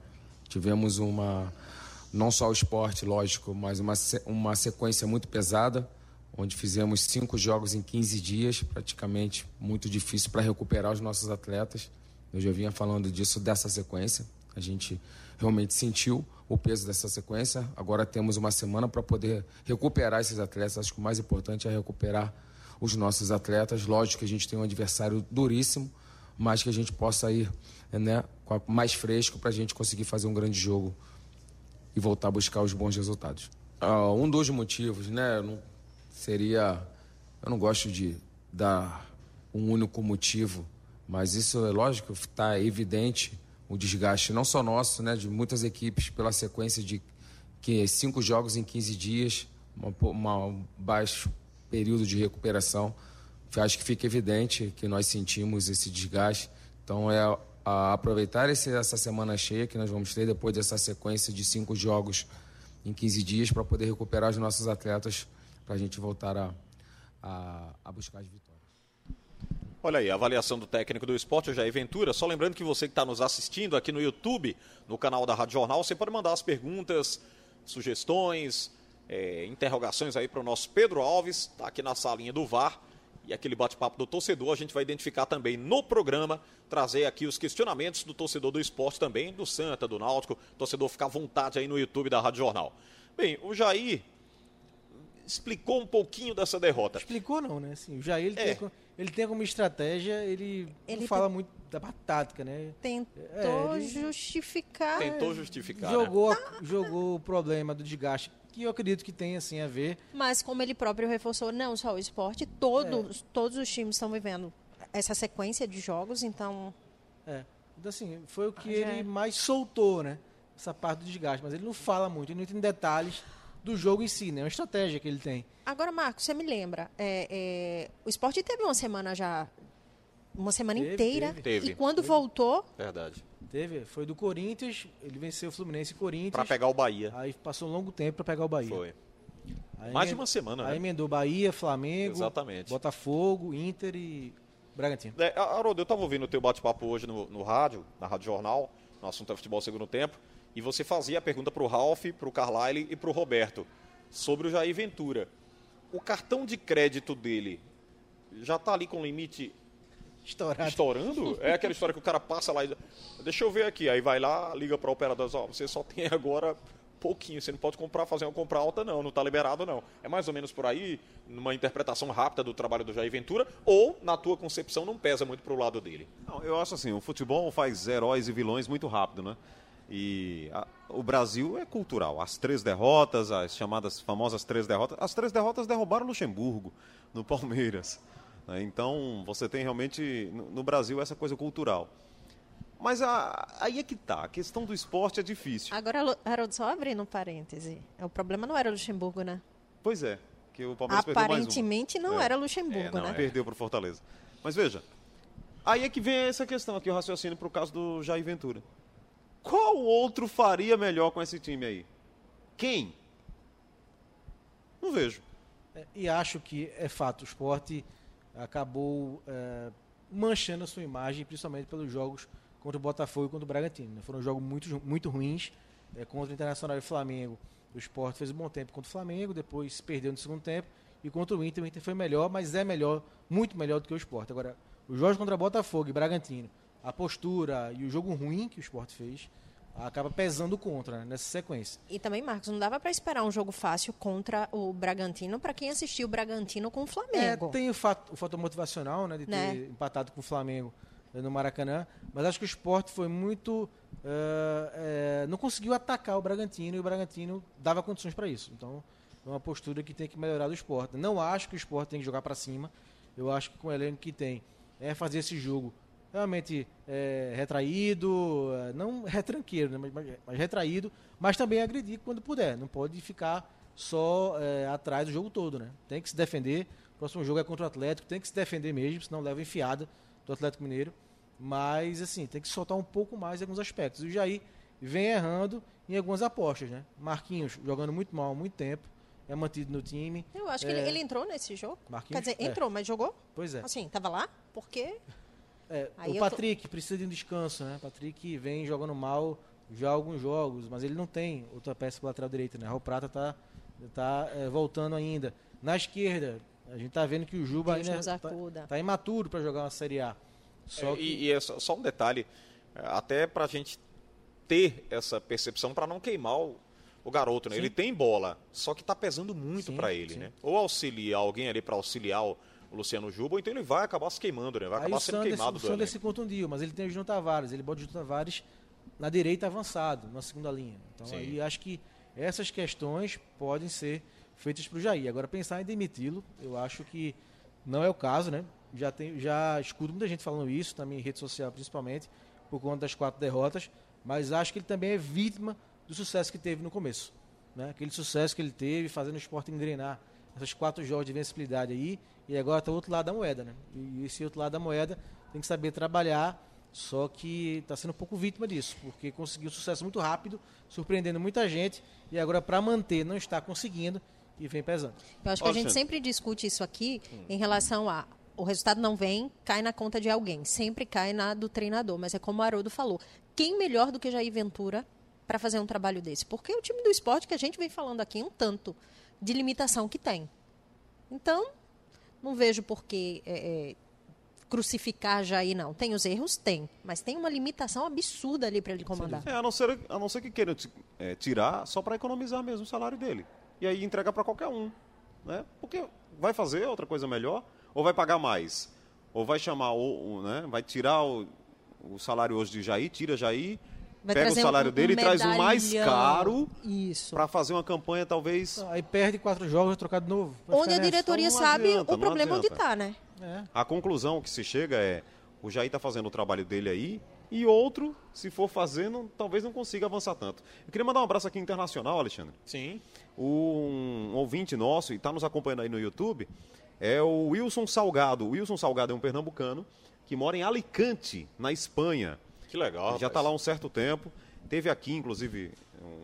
Tivemos uma. Não só o esporte, lógico, mas uma, uma sequência muito pesada, onde fizemos cinco jogos em 15 dias, praticamente muito difícil para recuperar os nossos atletas. Eu já vinha falando disso, dessa sequência. A gente realmente sentiu o peso dessa sequência. Agora temos uma semana para poder recuperar esses atletas. Acho que o mais importante é recuperar os nossos atletas. Lógico que a gente tem um adversário duríssimo, mas que a gente possa ir né, mais fresco para a gente conseguir fazer um grande jogo e voltar a buscar os bons resultados. Ah, um dos motivos, né, não, seria, eu não gosto de dar um único motivo, mas isso é lógico, está evidente o desgaste não só nosso, né, de muitas equipes pela sequência de que cinco jogos em 15 dias, uma, uma- um baixo período de recuperação. Acho que fica evidente que nós sentimos esse desgaste. Então é aproveitar esse, essa semana cheia que nós vamos ter depois dessa sequência de cinco jogos em 15 dias para poder recuperar os nossos atletas para a gente voltar a, a, a buscar as vitórias. Olha aí, a avaliação do técnico do esporte, o Jair Ventura. Só lembrando que você que está nos assistindo aqui no YouTube, no canal da Rádio Jornal, você pode mandar as perguntas, sugestões, eh, interrogações aí para o nosso Pedro Alves, está aqui na salinha do VAR. E aquele bate-papo do torcedor a gente vai identificar também no programa, trazer aqui os questionamentos do torcedor do esporte também, do Santa, do Náutico. Torcedor ficar à vontade aí no YouTube da Rádio Jornal. Bem, o Jair explicou um pouquinho dessa derrota. Explicou não, né? Assim, o Jair ele, É. tem, ele tem como estratégia, ele, Ele não fala muito da tática, né? Tentou É, ele- justificar. Tentou justificar. né? Jogou, a- jogou o problema do desgaste, que eu acredito que tem assim a ver. Mas como ele próprio reforçou, não só o esporte, todos, todos os times estão vivendo essa sequência de jogos, então É. Então, assim, foi o que Ah, ele é. mais soltou, né? Essa parte do desgaste. Mas ele não fala muito, ele não tem detalhes do jogo em si, né? É uma estratégia que ele tem. Agora, Marcos, você me lembra, é, é, o esporte teve uma semana já, uma semana Teve, inteira, teve. Teve. e quando voltou, Verdade. Teve, foi do Corinthians, ele venceu o Fluminense e Corinthians. Para pegar o Bahia. Aí passou um longo tempo para pegar o Bahia. Foi. Aí Mais de uma semana, Aí né? emendou Bahia, Flamengo, Exatamente. Botafogo, Inter e Bragantino. É, Haroldo, eu estava ouvindo o teu bate-papo hoje no, no rádio, na Rádio Jornal, no assunto é futebol segundo tempo, e você fazia a pergunta para o Ralf, para o Carlyle e para o Roberto sobre o Jair Ventura. O cartão de crédito dele já está ali com limite Estourado. estourando? É aquela história que o cara passa lá e deixa eu ver aqui, aí vai lá, liga para o operador, ó, você só tem agora pouquinho, você não pode comprar, fazer uma compra alta não, não está liberado não. É mais ou menos por aí, numa interpretação rápida do trabalho do Jair Ventura, ou na tua concepção não pesa muito pro lado dele? Não, eu acho assim, o futebol faz heróis e vilões muito rápido, né? E a- o Brasil é cultural. As três derrotas, as chamadas famosas três derrotas, as três derrotas derrubaram o Luxemburgo, no Palmeiras. Né? Então, você tem realmente no, Brasil essa coisa cultural. Mas a- aí é que tá, a questão do esporte é difícil. Agora, Harold, só abrindo um parêntese. O problema não era Luxemburgo, né? Pois é, que o Palmeiras perdeu mais uma. Aparentemente não É. era Luxemburgo, É, não, né? Perdeu para o Fortaleza. Mas veja, aí é que vem essa questão aqui, o raciocínio para o caso do Jair Ventura. Qual outro faria melhor com esse time aí? Quem? Não vejo. É, E acho que é fato, o esporte acabou é, manchando a sua imagem, principalmente pelos jogos contra o Botafogo e contra o Bragantino. né? Foram jogos muito, muito ruins é, contra o Internacional e o Flamengo. O esporte fez um bom tempo contra o Flamengo, depois perdeu no segundo tempo. E contra o Inter, o Inter foi melhor, mas é melhor, muito melhor do que o esporte. Agora, os jogos contra Botafogo e Bragantino, a postura e o jogo ruim que o esporte fez, acaba pesando contra né, nessa sequência. E também, Marcos, não dava para esperar um jogo fácil contra o Bragantino para quem assistiu o Bragantino com o É, Flamengo. tem o fato, o fator motivacional, né, de ter Né? empatado com o Flamengo eh, no Maracanã, mas acho que o esporte foi muito. eh, não conseguiu atacar o Bragantino e o Bragantino dava condições para isso. Então, é uma postura que tem que melhorar do esporte. Não acho que o esporte tem que jogar para cima. Eu acho que com o elenco que tem é fazer esse jogo realmente eh, retraído, eh, não retranqueiro, né, mas, mas- retraído, mas também agredir quando puder. Não pode ficar só eh, atrás do jogo todo, né? Tem que se defender. O próximo jogo é contra o Atlético, tem que se defender mesmo, senão leva enfiada do Atlético Mineiro. Mas, assim, tem que soltar um pouco mais em alguns aspectos. E o Jair vem errando em algumas apostas, né? Marquinhos jogando muito mal há muito tempo, é mantido no time. Eu acho que É. ele, ele entrou nesse jogo. Marquinhos? Quer dizer, É. entrou, mas jogou? Pois é. Assim, tava lá? Porque É, o eu tô- Patrick precisa de um descanso, né? Patrick vem jogando mal já há alguns jogos, mas ele não tem outra peça para lateral direita, né? O Prata tá, tá é, voltando ainda. Na esquerda, a gente tá vendo que o Juba Deus ainda nos tá, tá imaturo para jogar uma Série A. Só É, que e, e é só, só um detalhe, é, até para a gente ter essa percepção para não queimar o, o garoto, né? Ele tem bola, só que está pesando muito para ele, sim. né? Ou auxiliar alguém ali para auxiliar o, o Luciano Juba, então ele vai acabar se queimando, né? Vai Aí acabar sendo Sander, queimado o do Sander elenco. se contundiu, mas ele tem o Júnior Tavares. Ele bota o Júnior Tavares na direita avançado, na segunda linha. Então Sim. aí acho que essas questões podem ser feitas para o Jair. Agora pensar em demiti-lo, eu acho que não é o caso, né? Já, tem, já escuto muita gente falando isso, também em rede social principalmente, por conta das quatro derrotas, mas acho que ele também é vítima do sucesso que teve no começo. Né? Aquele sucesso que ele teve fazendo o esporte engrenar essas quatro jogos de vencibilidade aí, e agora está o outro lado da moeda, né? E esse outro lado da moeda tem que saber trabalhar, só que está sendo um pouco vítima disso, porque conseguiu sucesso muito rápido, surpreendendo muita gente, e agora para manter não está conseguindo e vem pesando. eu acho que a gente sempre discute isso aqui em relação a o resultado não vem, cai na conta de alguém, sempre cai na do treinador, mas é como o Haroldo falou, quem melhor do que Jair Ventura para fazer um trabalho desse? Porque o time do esporte que a gente vem falando aqui é um tanto de limitação que tem. Então, não vejo por que é, é, crucificar Jair, não. Tem os erros? Tem. Mas tem uma limitação absurda ali para ele comandar. É, a não ser, a não ser que queiram é, tirar só para economizar mesmo o salário dele. E aí entrega para qualquer um. Né? Porque vai fazer outra coisa melhor, ou vai pagar mais, ou vai chamar, o, o, né? vai tirar o, o salário hoje de Jair, tira Jair, Vai pega o um- salário um dele e traz o mais caro Isso. para fazer uma campanha talvez. Aí perde quatro jogos, trocar de novo. Vai Onde a diretoria Então sabe adianta, o problema onde está, né? É. A conclusão que se chega é o Jair está fazendo o trabalho dele aí e outro, se for fazer, não- talvez não consiga avançar tanto. Eu queria mandar um abraço aqui internacional, Alexandre. Sim. um ouvinte nosso, e está nos acompanhando aí no YouTube, é o Wilson Salgado. O Wilson Salgado é um pernambucano que mora em Alicante, na Espanha. Que legal. Já está lá um certo tempo. Teve aqui, inclusive,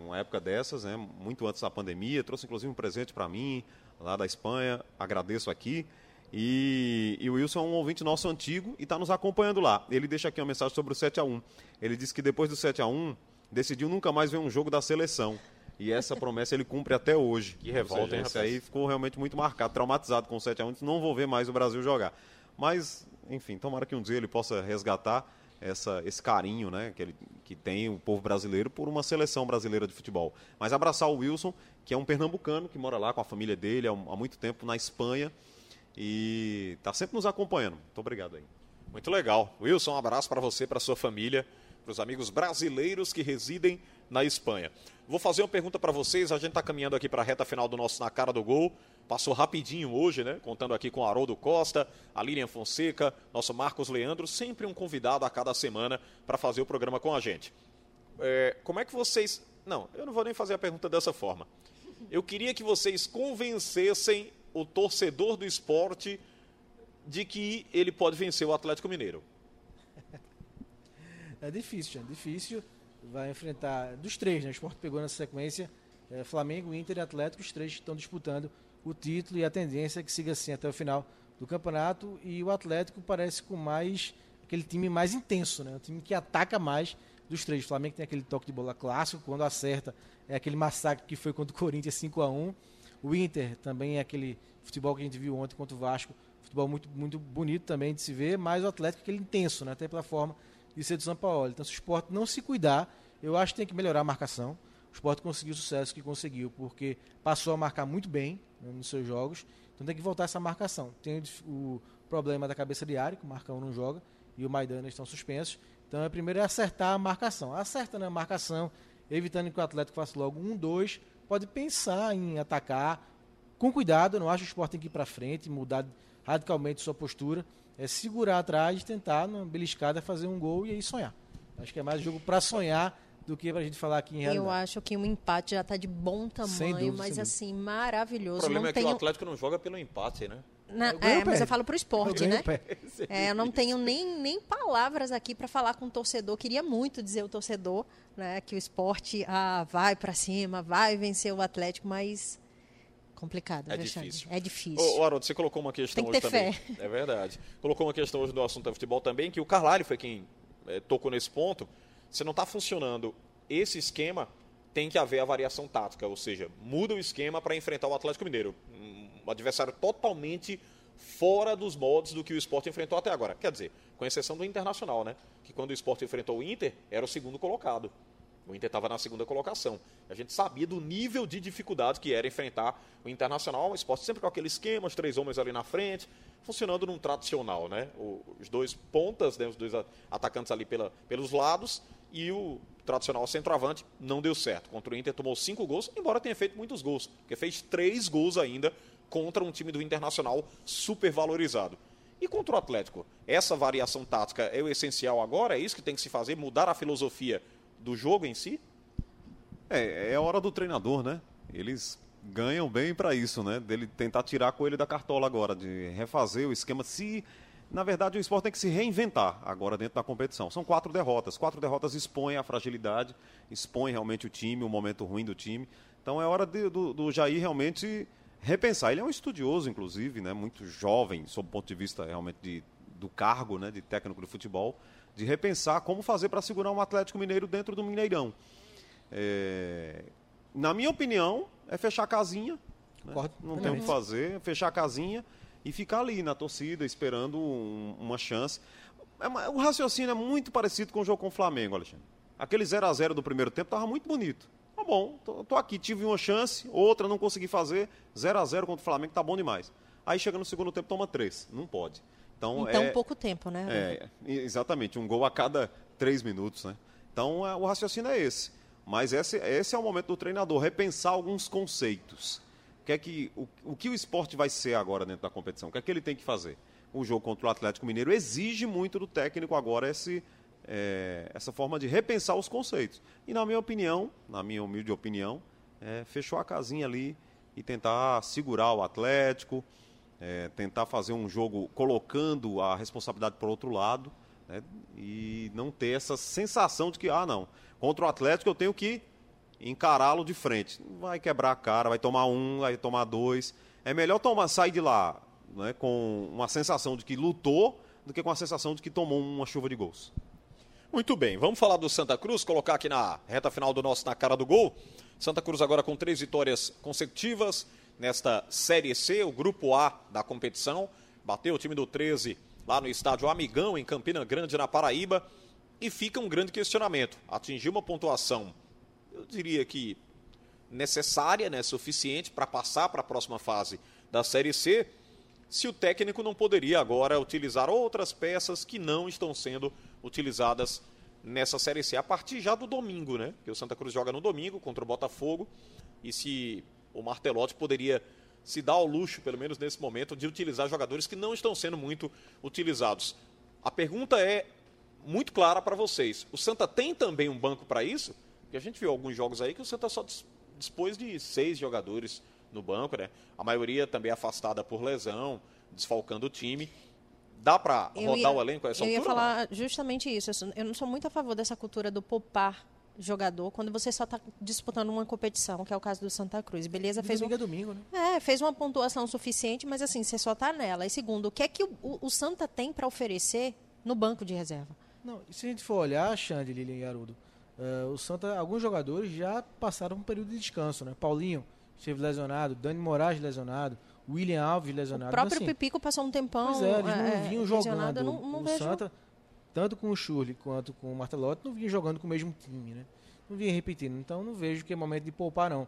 uma época dessas, né, muito antes da pandemia. Trouxe, inclusive, um presente para mim, lá da Espanha. Agradeço aqui. E, e, o Wilson é um ouvinte nosso antigo e está nos acompanhando lá. Ele deixa aqui uma mensagem sobre o 7 a 1 Ele disse que depois do 7 a 1 decidiu nunca mais ver um jogo da seleção. E essa promessa ele cumpre até hoje. Que revolta, seja, hein, Esse aí ficou realmente muito marcado, traumatizado com o 7 a 1 Não vou ver mais o Brasil jogar. Mas, enfim, tomara que um dia ele possa resgatar essa, esse carinho né, que, ele, que tem o povo brasileiro por uma seleção brasileira de futebol. Mas abraçar o Wilson, que é um pernambucano que mora lá com a família dele há, há muito tempo na Espanha e está sempre nos acompanhando. Muito obrigado aí. Muito legal. Wilson, um abraço para você, para sua família, para os amigos brasileiros que residem na Espanha. Vou fazer uma pergunta para vocês. A gente está caminhando aqui para a reta final do nosso Na Cara do Gol. Passou rapidinho hoje, né? Contando aqui com Haroldo Costa, a Lilian Fonseca, nosso Marcos Leandro, sempre um convidado a cada semana para fazer o programa com a gente. É, como é que vocês. Não, eu não vou nem fazer a pergunta dessa forma. Eu queria que vocês convencessem o torcedor do esporte de que ele pode vencer o Atlético Mineiro. É difícil, é difícil vai enfrentar, dos três, né? O Sport pegou nessa sequência é, Flamengo, Inter e Atlético, os três estão disputando o título e a tendência é que siga assim até o final do campeonato. E o Atlético parece com mais aquele time mais intenso, né? O time que ataca mais dos três. O Flamengo tem aquele toque de bola clássico, quando acerta é aquele massacre que foi contra o Corinthians 5 a 1 O Inter também é aquele futebol que a gente viu ontem contra o Vasco, futebol muito, muito bonito também de se ver, mas o Atlético é aquele intenso, né? Até pela forma de ser do São Paulo. Então, se o esporte não se cuidar, eu acho que tem que melhorar a marcação. O esporte conseguiu o sucesso que conseguiu, porque passou a marcar muito bem né, nos seus jogos. Então tem que voltar essa marcação. Tem o, problema da cabeça de área, que o Marcão não joga, e o Maidana estão suspensos. Então, é primeiro é acertar a marcação. Acerta na marcação, evitando que o Atlético faça logo um, dois. Pode pensar em atacar com cuidado. Eu não acho que o esporte tem que ir para frente, mudar radicalmente sua postura é segurar atrás, tentar, numa beliscada, fazer um gol e aí sonhar. Acho que é mais jogo para sonhar do que para a gente falar aqui em realidade. Eu acho que um empate já está de bom tamanho, dúvida, mas assim, maravilhoso. O problema não é tenho... que o Atlético não joga pelo empate, né? Na, é, mas eu falo para o esporte, eu né? É, eu não tenho nem, nem palavras aqui para falar com o torcedor. Queria muito dizer o torcedor, né, que o esporte ah, vai para cima, vai vencer o Atlético, mas complicado, é difícil. É difícil. Ô, Haroldo, você colocou uma questão Tem que hoje também. Fé. É verdade. Colocou uma questão hoje do assunto do futebol também, que o Carlalho foi quem é, tocou nesse ponto. Se não está funcionando esse esquema, tem que haver a variação tática, ou seja, muda o esquema para enfrentar o Atlético Mineiro. Um adversário totalmente fora dos moldes do que o esporte enfrentou até agora. Quer dizer, com exceção do Internacional, né? Que quando o esporte enfrentou o Inter, era o segundo colocado. O Inter estava na segunda colocação. A gente sabia do nível de dificuldade que era enfrentar o Internacional, o esporte sempre com aquele esquema, os três homens ali na frente, funcionando num tradicional, né? Os dois pontas, né? os dois atacantes ali pela, pelos lados, e o tradicional centroavante não deu certo. Contra o Inter tomou cinco gols, embora tenha feito muitos gols, porque fez três gols ainda contra um time do Internacional super valorizado. E contra o Atlético, essa variação tática é o essencial agora? É isso que tem que se fazer? Mudar a filosofia do jogo em si? É, é a hora do treinador, né? Eles ganham bem para isso, né? Dele tentar tirar coelho da cartola agora, de refazer o esquema. Se, na verdade, o esporte tem que se reinventar agora dentro da competição. São quatro derrotas. Quatro derrotas expõem a fragilidade, expõem realmente o time, o momento ruim do time. Então é hora de, do, do Jair realmente repensar. Ele é um estudioso, inclusive, né? Muito jovem, sob o ponto de vista realmente de, do cargo, né? De técnico de futebol de repensar como fazer para segurar um Atlético Mineiro dentro do Mineirão. É, na minha opinião, é fechar a casinha. Né? Não tem o que fazer, fechar a casinha e ficar ali na torcida, esperando um, uma chance. É, o raciocínio é muito parecido com o jogo com o Flamengo, Alexandre. Aquele 0 a 0 do primeiro tempo estava muito bonito. Tá bom, tô, tô, aqui, tive uma chance, outra não consegui fazer. 0 a 0 contra o Flamengo tá bom demais. Aí chega no segundo tempo, toma três. Não pode. Então, então é, pouco tempo, né? É, exatamente, um gol a cada três minutos, né? Então é, o raciocínio é esse. Mas esse, esse é o momento do treinador, repensar alguns conceitos. O que, é que, o, o que o esporte vai ser agora dentro da competição? O que é que ele tem que fazer? O jogo contra o Atlético Mineiro exige muito do técnico agora esse, é, essa forma de repensar os conceitos. E na minha opinião, na minha humilde opinião, é, fechou a casinha ali e tentar segurar o Atlético, é, tentar fazer um jogo colocando a responsabilidade para outro lado, Né? E não ter essa sensação de que, ah, não, contra o Atlético eu tenho que encará-lo de frente. Vai quebrar a cara, vai tomar um, vai tomar dois. É melhor tomar, sair de lá né, com uma sensação de que lutou do que com a sensação de que tomou uma chuva de gols. Muito bem, vamos falar do Santa Cruz, colocar aqui na reta final do nosso Na Cara do Gol. Santa Cruz agora com três vitórias consecutivas nesta Série C, o grupo A da competição. Bateu o time do 13 lá no estádio Amigão, em Campina Grande, na Paraíba. E fica um grande questionamento. Atingiu uma pontuação, eu diria que necessária, né, suficiente para passar para a próxima fase da Série C, se o técnico não poderia agora utilizar outras peças que não estão sendo utilizadas nessa Série C a partir já do domingo, né? Que o Santa Cruz joga no domingo contra o Botafogo e se o Martelotti poderia se dar ao luxo, pelo menos nesse momento, de utilizar jogadores que não estão sendo muito utilizados. A pergunta é muito clara para vocês. O Santa tem também um banco para isso? Porque a gente viu alguns jogos aí que o Santa só dispôs de seis jogadores no banco, né? A maioria também afastada por lesão, desfalcando o time. Dá para rodar ia, o elenco a essa Eu ia altura, falar justamente isso. Eu não sou muito a favor dessa cultura do poupar jogador quando você só está disputando uma competição, que é o caso do Santa Cruz. Beleza, fez domingo um... é domingo, né? É, fez uma pontuação suficiente, mas assim, você só está nela. E segundo, o que é que o, o, o Santa tem para oferecer no banco de reserva? Não, se a gente for olhar, Xande, Lilian e Arudo, uh, o Santa, alguns jogadores já passaram um período de descanso, né? Paulinho esteve lesionado, Dani Moraes lesionado, William Alves lesionado. O próprio então, assim, Pipico passou um tempão. Pois é, eles não é, vinham lesionado, jogando. Não, não o vejo... Santa, tanto com o Schurli quanto com o Martelotti, não vinha jogando com o mesmo time, né? Não vinha repetindo. Então não vejo que é momento de poupar, não.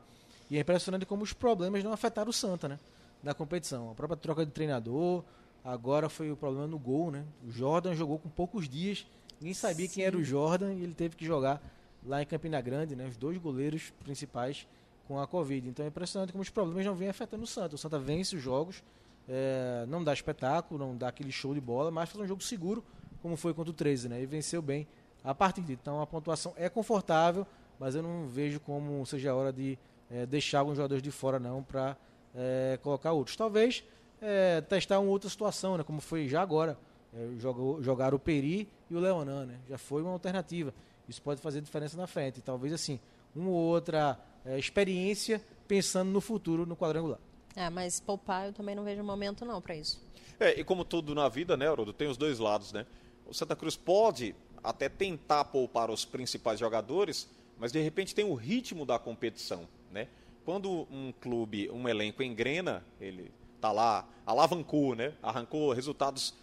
E é impressionante como os problemas não afetaram o Santa, né? Na competição. A própria troca de treinador, agora foi o problema no gol, né? O Jordan jogou com poucos dias, ninguém sabia Sim. quem era o Jordan e ele teve que jogar lá em Campina Grande, né? Os dois goleiros principais com a Covid. Então é impressionante como os problemas não vêm afetando o Santa. O Santa vence os jogos, é, não dá espetáculo, não dá aquele show de bola, mas faz um jogo seguro, como foi contra o 13, né? E venceu bem a partida. Então a pontuação é confortável, mas eu não vejo como seja a hora de é, deixar alguns jogadores de fora, não, para é, colocar outros. Talvez é, testar uma outra situação, né? Como foi já agora. É, jogou, jogar o Peri e o Leonan, né? Já foi uma alternativa. Isso pode fazer diferença na frente. Talvez assim, uma ou outra é, experiência pensando no futuro no quadrangular. É, mas poupar eu também não vejo momento não para isso. É, e como tudo na vida, né, Haroldo, tem os dois lados, né? O Santa Cruz pode até tentar poupar os principais jogadores, mas de repente tem o ritmo da competição, né? Quando um clube, um elenco engrena, ele tá lá, alavancou, né? Arrancou resultados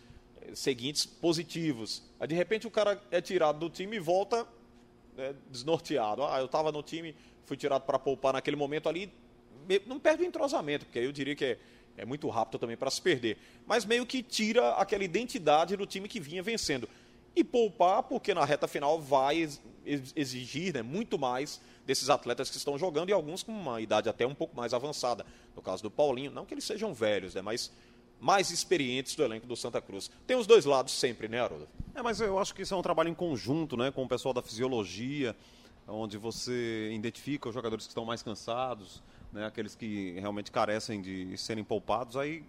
eh, seguintes positivos. Aí de repente o cara é tirado do time e volta né, desnorteado. Ah, eu estava no time, fui tirado para poupar naquele momento ali, não perde o entrosamento, porque eu diria que é, é muito rápido também para se perder. Mas meio que tira aquela identidade do time que vinha vencendo. E poupar, porque na reta final vai ex- ex- exigir né, muito mais desses atletas que estão jogando e alguns com uma idade até um pouco mais avançada. No caso do Paulinho, não que eles sejam velhos, né, mas mais experientes do elenco do Santa Cruz. Tem os dois lados sempre, né, Haroldo? É, mas eu acho que isso é um trabalho em conjunto, né, com o pessoal da fisiologia, onde você identifica os jogadores que estão mais cansados, né, aqueles que realmente carecem de serem poupados, aí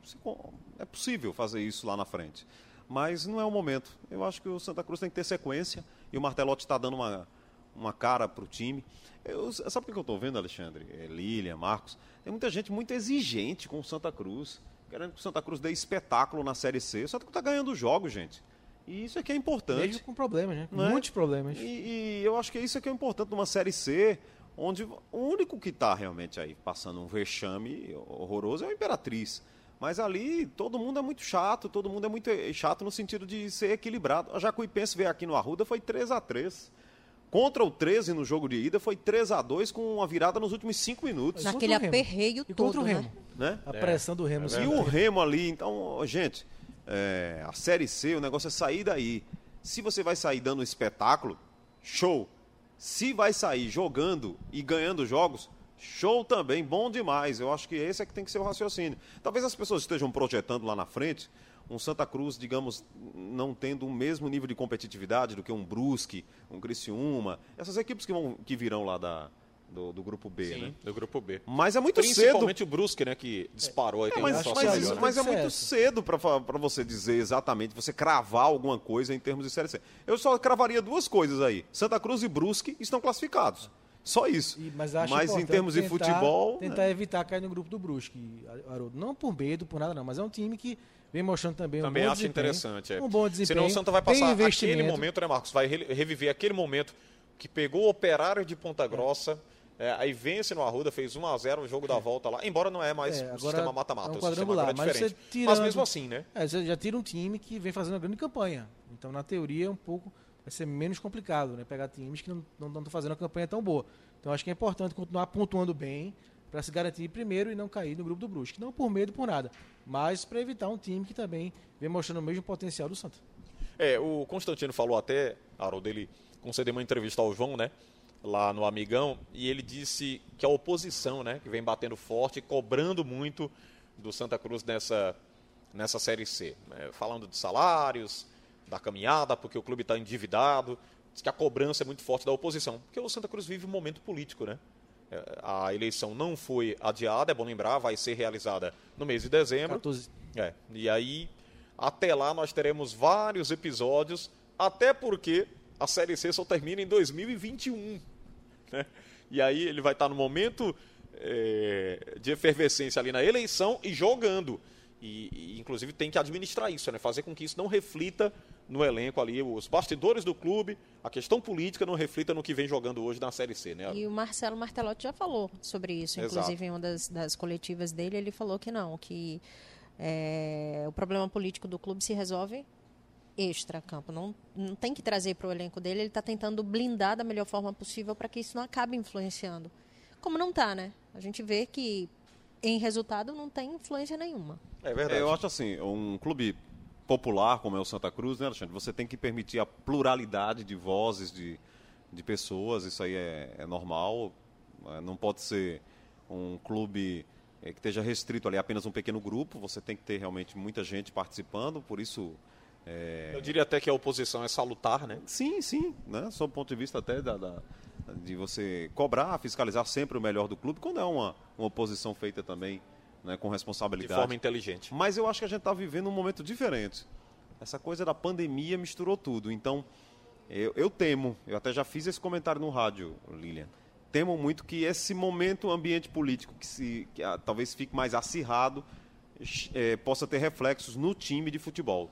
é possível fazer isso lá na frente. Mas não é o momento. Eu acho que o Santa Cruz tem que ter sequência e o Martelotti está dando uma, uma cara para o time. Eu, sabe o que eu estou vendo, Alexandre? É, Lilian, Marcos. Tem muita gente muito exigente com o Santa Cruz, querendo que o Santa Cruz dê espetáculo na Série C. O Santa Cruz está ganhando jogos, gente. E isso é que é importante. Mesmo com problemas, né? É? Muitos problemas. E, e eu acho que isso é que é importante numa Série C, onde o único que está realmente aí passando um vexame horroroso é o Imperatriz. Mas ali todo mundo é muito chato, todo mundo é muito chato no sentido de ser equilibrado. A Jacuipense veio aqui no Arruda, foi 3 a 3 Contra o 13 no jogo de ida, foi 3 a 2 com uma virada nos últimos 5 minutos. Naquele aperreio E todo, contra o né? Remo. Né? A pressão do Remo. é sim. E o Remo ali, então, gente, é, a Série C, o negócio é sair daí. Se você vai sair dando espetáculo, show. Se vai sair jogando e ganhando jogos, show também, bom demais. Eu acho que esse é que tem que ser o raciocínio. Talvez as pessoas estejam projetando lá na frente um Santa Cruz, digamos, não tendo o mesmo nível de competitividade do que um Brusque, um Criciúma, essas equipes que, vão, que virão lá da, do, do grupo B, Sim, né? do grupo B. Mas é muito cedo. Principalmente o Brusque, né, que disparou aí, É, tem mas, mas, melhor, né? mas é muito cedo para você dizer exatamente, você cravar alguma coisa em termos de Série C. Eu só cravaria duas coisas aí. Santa Cruz e Brusque estão classificados. Só isso. E- mas acho em termos de tentar- futebol. Tentar né? evitar cair no grupo do Brusque, Haroldo. Não por medo, por nada não, mas é um time que vem mostrando também, Também um bom acho desempenho. interessante. É. Um bom desempenho. Senão o Santa vai passar aquele momento, né, Marcos? Vai re- reviver aquele momento que pegou o operário de Ponta Grossa, é, aí vence no Arruda, fez 1x0 o jogo da volta lá. Embora não é mais É, o agora sistema mata-mata, é um o sistema quadrangular, é mas você Mas tirando- mesmo assim, né? É, você já tira um time que vem fazendo uma grande campanha. Então, na teoria, é um pouco vai ser menos complicado, né? Pegar times que não estão fazendo uma campanha tão boa. Então, acho que é importante continuar pontuando bem para se garantir primeiro e não cair no grupo do Brusque. Não por medo, por nada, mas para evitar um time que também vem mostrando o mesmo potencial do Santa. É, o Constantino falou até, Haroldo, ele concedeu uma entrevista ao João, né? Lá no Amigão, e ele disse que a oposição, né? Que vem batendo forte, cobrando muito do Santa Cruz nessa, nessa Série C. né, falando de salários, da caminhada, porque o clube está endividado. Diz que a cobrança é muito forte da oposição, porque o Santa Cruz vive um momento político, né? É, A eleição não foi adiada, é bom lembrar, vai ser realizada no mês de dezembro. 14. É, e aí, até lá nós teremos vários episódios, até porque a Série C só termina em 2021. Né? E aí ele vai estar no momento é, de efervescência ali na eleição e jogando. E, e, inclusive tem que administrar isso, né? fazer com que isso não reflita no elenco ali, os bastidores do clube, a questão política não reflita no que vem jogando hoje na Série C. Né? E o Marcelo Martelotti já falou sobre isso, Exato. inclusive em uma das, das coletivas dele, ele falou que não, que é, o problema político do clube se resolve extra-campo. Não, não tem que trazer para o elenco dele, ele está tentando blindar da melhor forma possível para que isso não acabe influenciando. Como não está, né? A gente vê que em resultado não tem influência nenhuma. É verdade. Eu acho assim, um clube popular como é o Santa Cruz, né, Alexandre? Você tem que permitir a pluralidade de vozes, de, de pessoas, isso aí é, é normal. É, Não pode ser um clube é, que esteja restrito ali a apenas um pequeno grupo, você tem que ter realmente muita gente participando, por isso. É, Eu diria até que a oposição é salutar, né? Sim, sim, né? Sob o ponto de vista até da, da- de você cobrar, fiscalizar sempre o melhor do clube, quando é uma, uma oposição feita também né, com De responsabilidade. forma inteligente. Mas eu acho que a gente está vivendo um momento diferente. Essa coisa da pandemia misturou tudo. Então, eu, eu temo, eu até já fiz esse comentário no rádio, Lilian. Temo muito que esse momento ambiente político, que, se, que ah, talvez fique mais acirrado, eh, possa ter reflexos no time de futebol.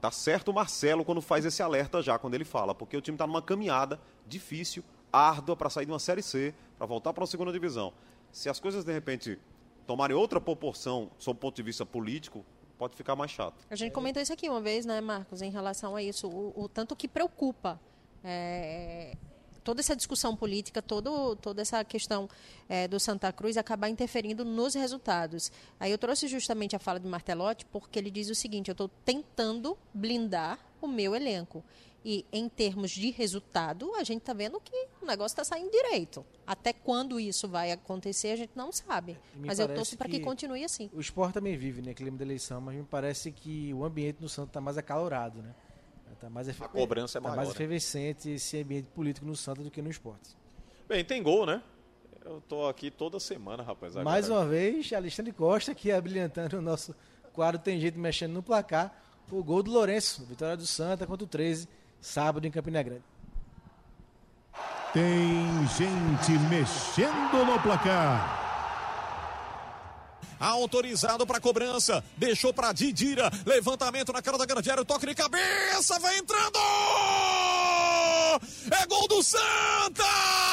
Tá certo o Marcelo quando faz esse alerta já, quando ele fala, porque o time está numa caminhada difícil, árdua para sair de uma Série C, para voltar para uma segunda divisão. Se as coisas, de repente, tomarem outra proporção, sob o ponto de vista político, pode ficar mais chato. A gente comentou isso aqui uma vez, né, Marcos, em relação a isso, o, o tanto que preocupa é, toda essa discussão política, todo, toda essa questão é, do Santa Cruz acabar interferindo nos resultados. Aí eu trouxe justamente a fala de Martelotti porque ele diz o seguinte: eu estou tentando blindar o meu elenco. E em termos de resultado, a gente está vendo que o negócio está saindo direito. Até quando isso vai acontecer, a gente não sabe. Mas eu torço para que que- continue assim. O esporte também vive, né? Clima da eleição, mas me parece que o ambiente no Santos está mais acalorado, né? Tá mais efe- A cobrança é tá maior, mais né? efervescente esse ambiente político no Santos do que no esporte. Bem, tem gol, né? Eu tô aqui toda semana, rapaz. agora. Mais uma vez, Alexandre Costa aqui abrilhantando o nosso quadro Tem Jeito mexendo no placar. O gol do Lourenço, vitória do Santa contra o 13, sábado em Campina Grande. Tem gente mexendo no placar. Autorizado para cobrança. Deixou para Didira. Levantamento na cara da grande área. Toque de cabeça. Vai entrando. É gol do Santa!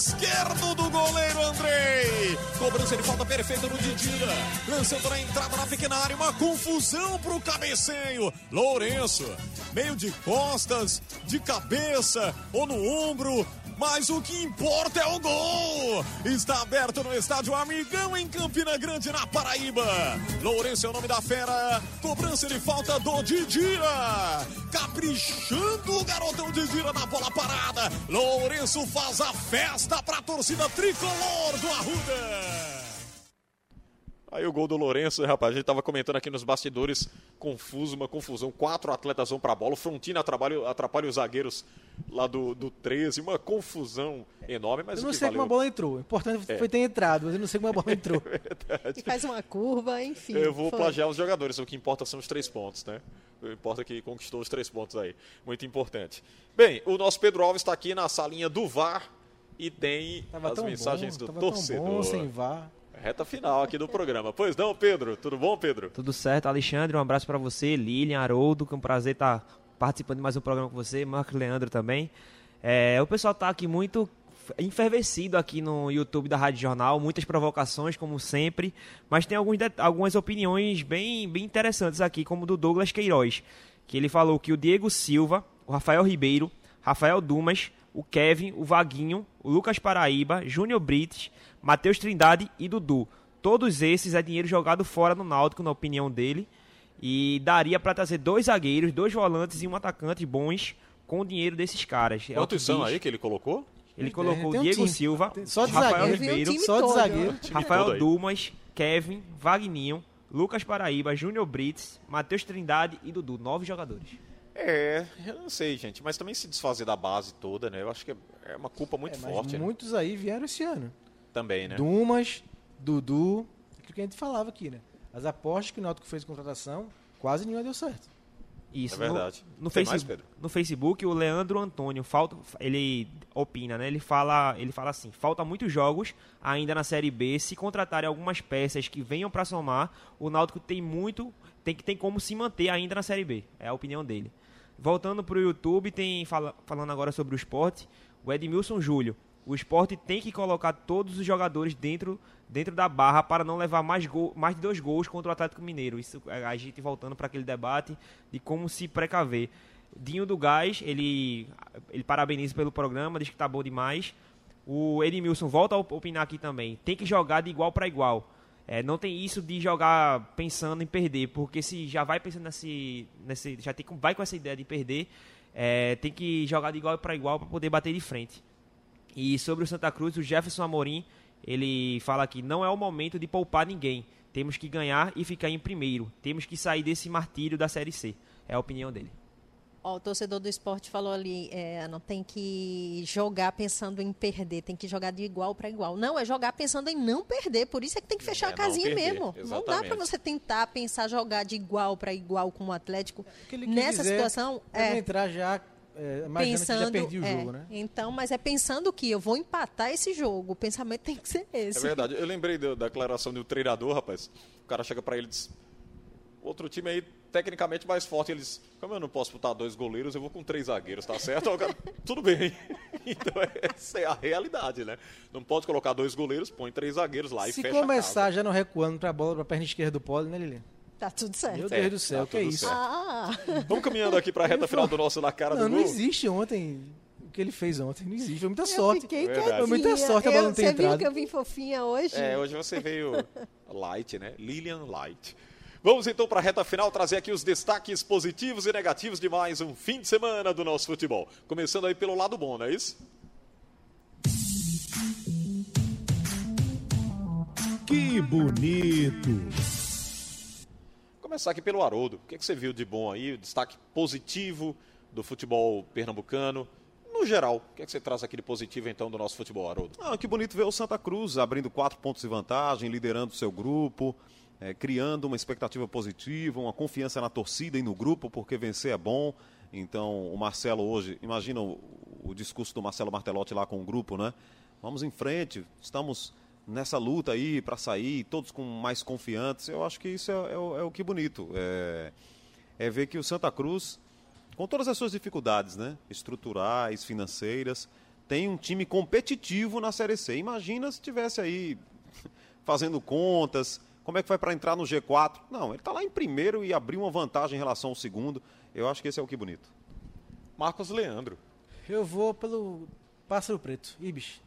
Esquerdo do goleiro Andrei. Cobrança de falta perfeita no Didira. Lançando na entrada na pequena área. Uma confusão pro cabeceio. Lourenço, meio de costas, de cabeça ou no ombro. Mas o que importa é o gol. Está aberto no estádio Amigão em Campina Grande, na Paraíba. Lourenço é o nome da fera. Cobrança de falta do Didira. Caprichando o garotão Didira na bola parada. Lourenço faz a festa para a torcida tricolor do Arruda. Aí o gol do Lourenço, rapaz, a gente tava comentando aqui nos bastidores, confuso, uma confusão. Quatro atletas vão pra bola, o Frontina atrapalha, atrapalha os zagueiros lá do, do 13, uma confusão enorme, mas Eu não o que sei valeu... como a bola entrou. O importante É. foi ter entrado, mas eu não sei como a bola entrou. E faz uma curva, enfim. Eu vou foi. plagiar os jogadores, o que importa são os três pontos, né? O que importa é que conquistou os três pontos aí. Muito importante. Bem, o nosso Pedro Alves está aqui na salinha do VAR e tem Tava as mensagens bom, do tava torcedor. tão bom sem VAR. Reta final aqui do programa. Pois não, Pedro? Tudo bom, Pedro? Tudo certo, Alexandre, um abraço para você, Lilian, Haroldo, que é um prazer estar participando de mais um programa com você, Marco Leandro também. É, o pessoal tá aqui muito enfervecido aqui no YouTube da Rádio Jornal, muitas provocações, como sempre, mas tem alguns algumas opiniões bem, bem interessantes aqui, como do Douglas Queiroz, que ele falou que o Diego Silva, o Rafael Ribeiro, Rafael Dumas, o Kevin, o Vaguinho, o Lucas Paraíba, Júnior Brites, Matheus Trindade e Dudu. Todos esses é dinheiro jogado fora no Náutico, na opinião dele, e daria para trazer dois zagueiros, dois volantes e um atacante bons com o dinheiro desses caras. É Quantos são diz. aí que ele colocou? Ele colocou tem um Diego time. Silva, só de Rafael zagueiro. Um Ribeiro, Só de zagueiro. Rafael. Dumas, Kevin, Vagninho, Lucas Paraíba, Júnior Brits, Matheus Trindade e Dudu. Nove jogadores. É, eu não sei, gente, mas também se desfazer da base toda, né? Eu acho que é- é uma culpa muito É, mas forte, né? muitos aí vieram esse ano. Também, né? Dumas, Dudu, aquilo que a gente falava aqui, né? As apostas que o Náutico fez de contratação, quase nenhuma deu certo. Isso. É verdade. No, no, Tem Face- mais, no Facebook, o Leandro Antônio falta, ele opina, né? Ele fala, ele fala assim: falta muitos jogos ainda na Série B. Se contratarem algumas peças que venham para somar, o Náutico tem muito, tem que tem como se manter ainda na Série B. É a opinião dele. Voltando pro YouTube, tem fala- falando agora sobre o esporte, o Edmilson Júlio. O esporte tem que colocar todos os jogadores dentro, dentro da barra para não levar mais, gol, mais de dois gols contra o Atlético Mineiro. Isso é, a gente voltando para aquele debate de como se precaver. Dinho do Gás, ele, ele parabeniza pelo programa, diz que tá bom demais. O Edmilson volta a opinar aqui também. Tem que jogar de igual para igual. É, não tem isso de jogar pensando em perder, porque se já vai pensando nesse, nesse já tem, vai com essa ideia de perder, é, tem que jogar de igual para igual para poder bater de frente. E sobre o Santa Cruz, o Jefferson Amorim, ele fala que não é o momento de poupar ninguém. Temos que ganhar e ficar em primeiro. Temos que sair desse martírio da Série C. É a opinião dele. Ó, o torcedor do esporte falou ali, é, não tem que jogar pensando em perder, tem que jogar de igual para igual. Não, é jogar pensando em não perder, por isso é que tem que fechar É, a casinha perder, mesmo. Não dá exatamente. para você tentar pensar jogar de igual para igual com o Atlético. O Nessa dizer situação, é é entrar já é, pensando, que já perdi o é, jogo, né? Então, mas é pensando que eu vou empatar esse jogo. O pensamento tem que ser esse. É verdade. Eu lembrei da declaração do treinador, rapaz. O cara chega pra ele e diz: Outro time aí, tecnicamente mais forte. Eles, como eu não posso botar dois goleiros, eu vou com três zagueiros, tá certo? Cara, tudo bem. Então, essa é a realidade, né? Não pode colocar dois goleiros, põe três zagueiros lá e Se fecha a começar casa. já não recuando pra bola, pra perna esquerda do pole, né, Lilian? Tá tudo certo. Meu É, Deus do céu, tá que é isso? Ah, Vamos caminhando aqui pra reta final do nosso Na Cara Não, do não Gol. existe ontem o que ele fez ontem. Não existe. Foi muita eu sorte. fiquei Verdade. Foi muita sorte a bola Eu- não ter Você viu entrado. que eu vim fofinha hoje? É, hoje você veio light, né? Lilian Light. Vamos então para a reta final trazer aqui os destaques positivos e negativos de mais um fim de semana do nosso futebol. Começando aí pelo lado bom, não é isso? Que bonito! Começar aqui pelo Haroldo. O que, é que você viu de bom aí? Destaque positivo do futebol pernambucano. No geral, o que, é que você traz aqui de positivo então do nosso futebol, Haroldo? Ah, que bonito ver o Santa Cruz abrindo quatro pontos de vantagem, liderando o seu grupo, eh, criando uma expectativa positiva, uma confiança na torcida e no grupo, porque vencer é bom. Então, o Marcelo hoje, imagina o, o discurso do Marcelo Martelotti lá com o grupo, né? Vamos em frente, estamos nessa luta aí para sair, todos com mais confiantes. Eu acho que isso é, é o, é o que bonito. É, é ver que o Santa Cruz, com todas as suas dificuldades, né? Estruturais, financeiras, tem um time competitivo na Série C. Imagina se tivesse aí fazendo contas, como é que vai para entrar no G4? Não, ele está lá em primeiro e abriu uma vantagem em relação ao segundo. Eu acho que esse é o que bonito. Marcos Leandro. Eu vou pelo Pássaro Preto, Ibis.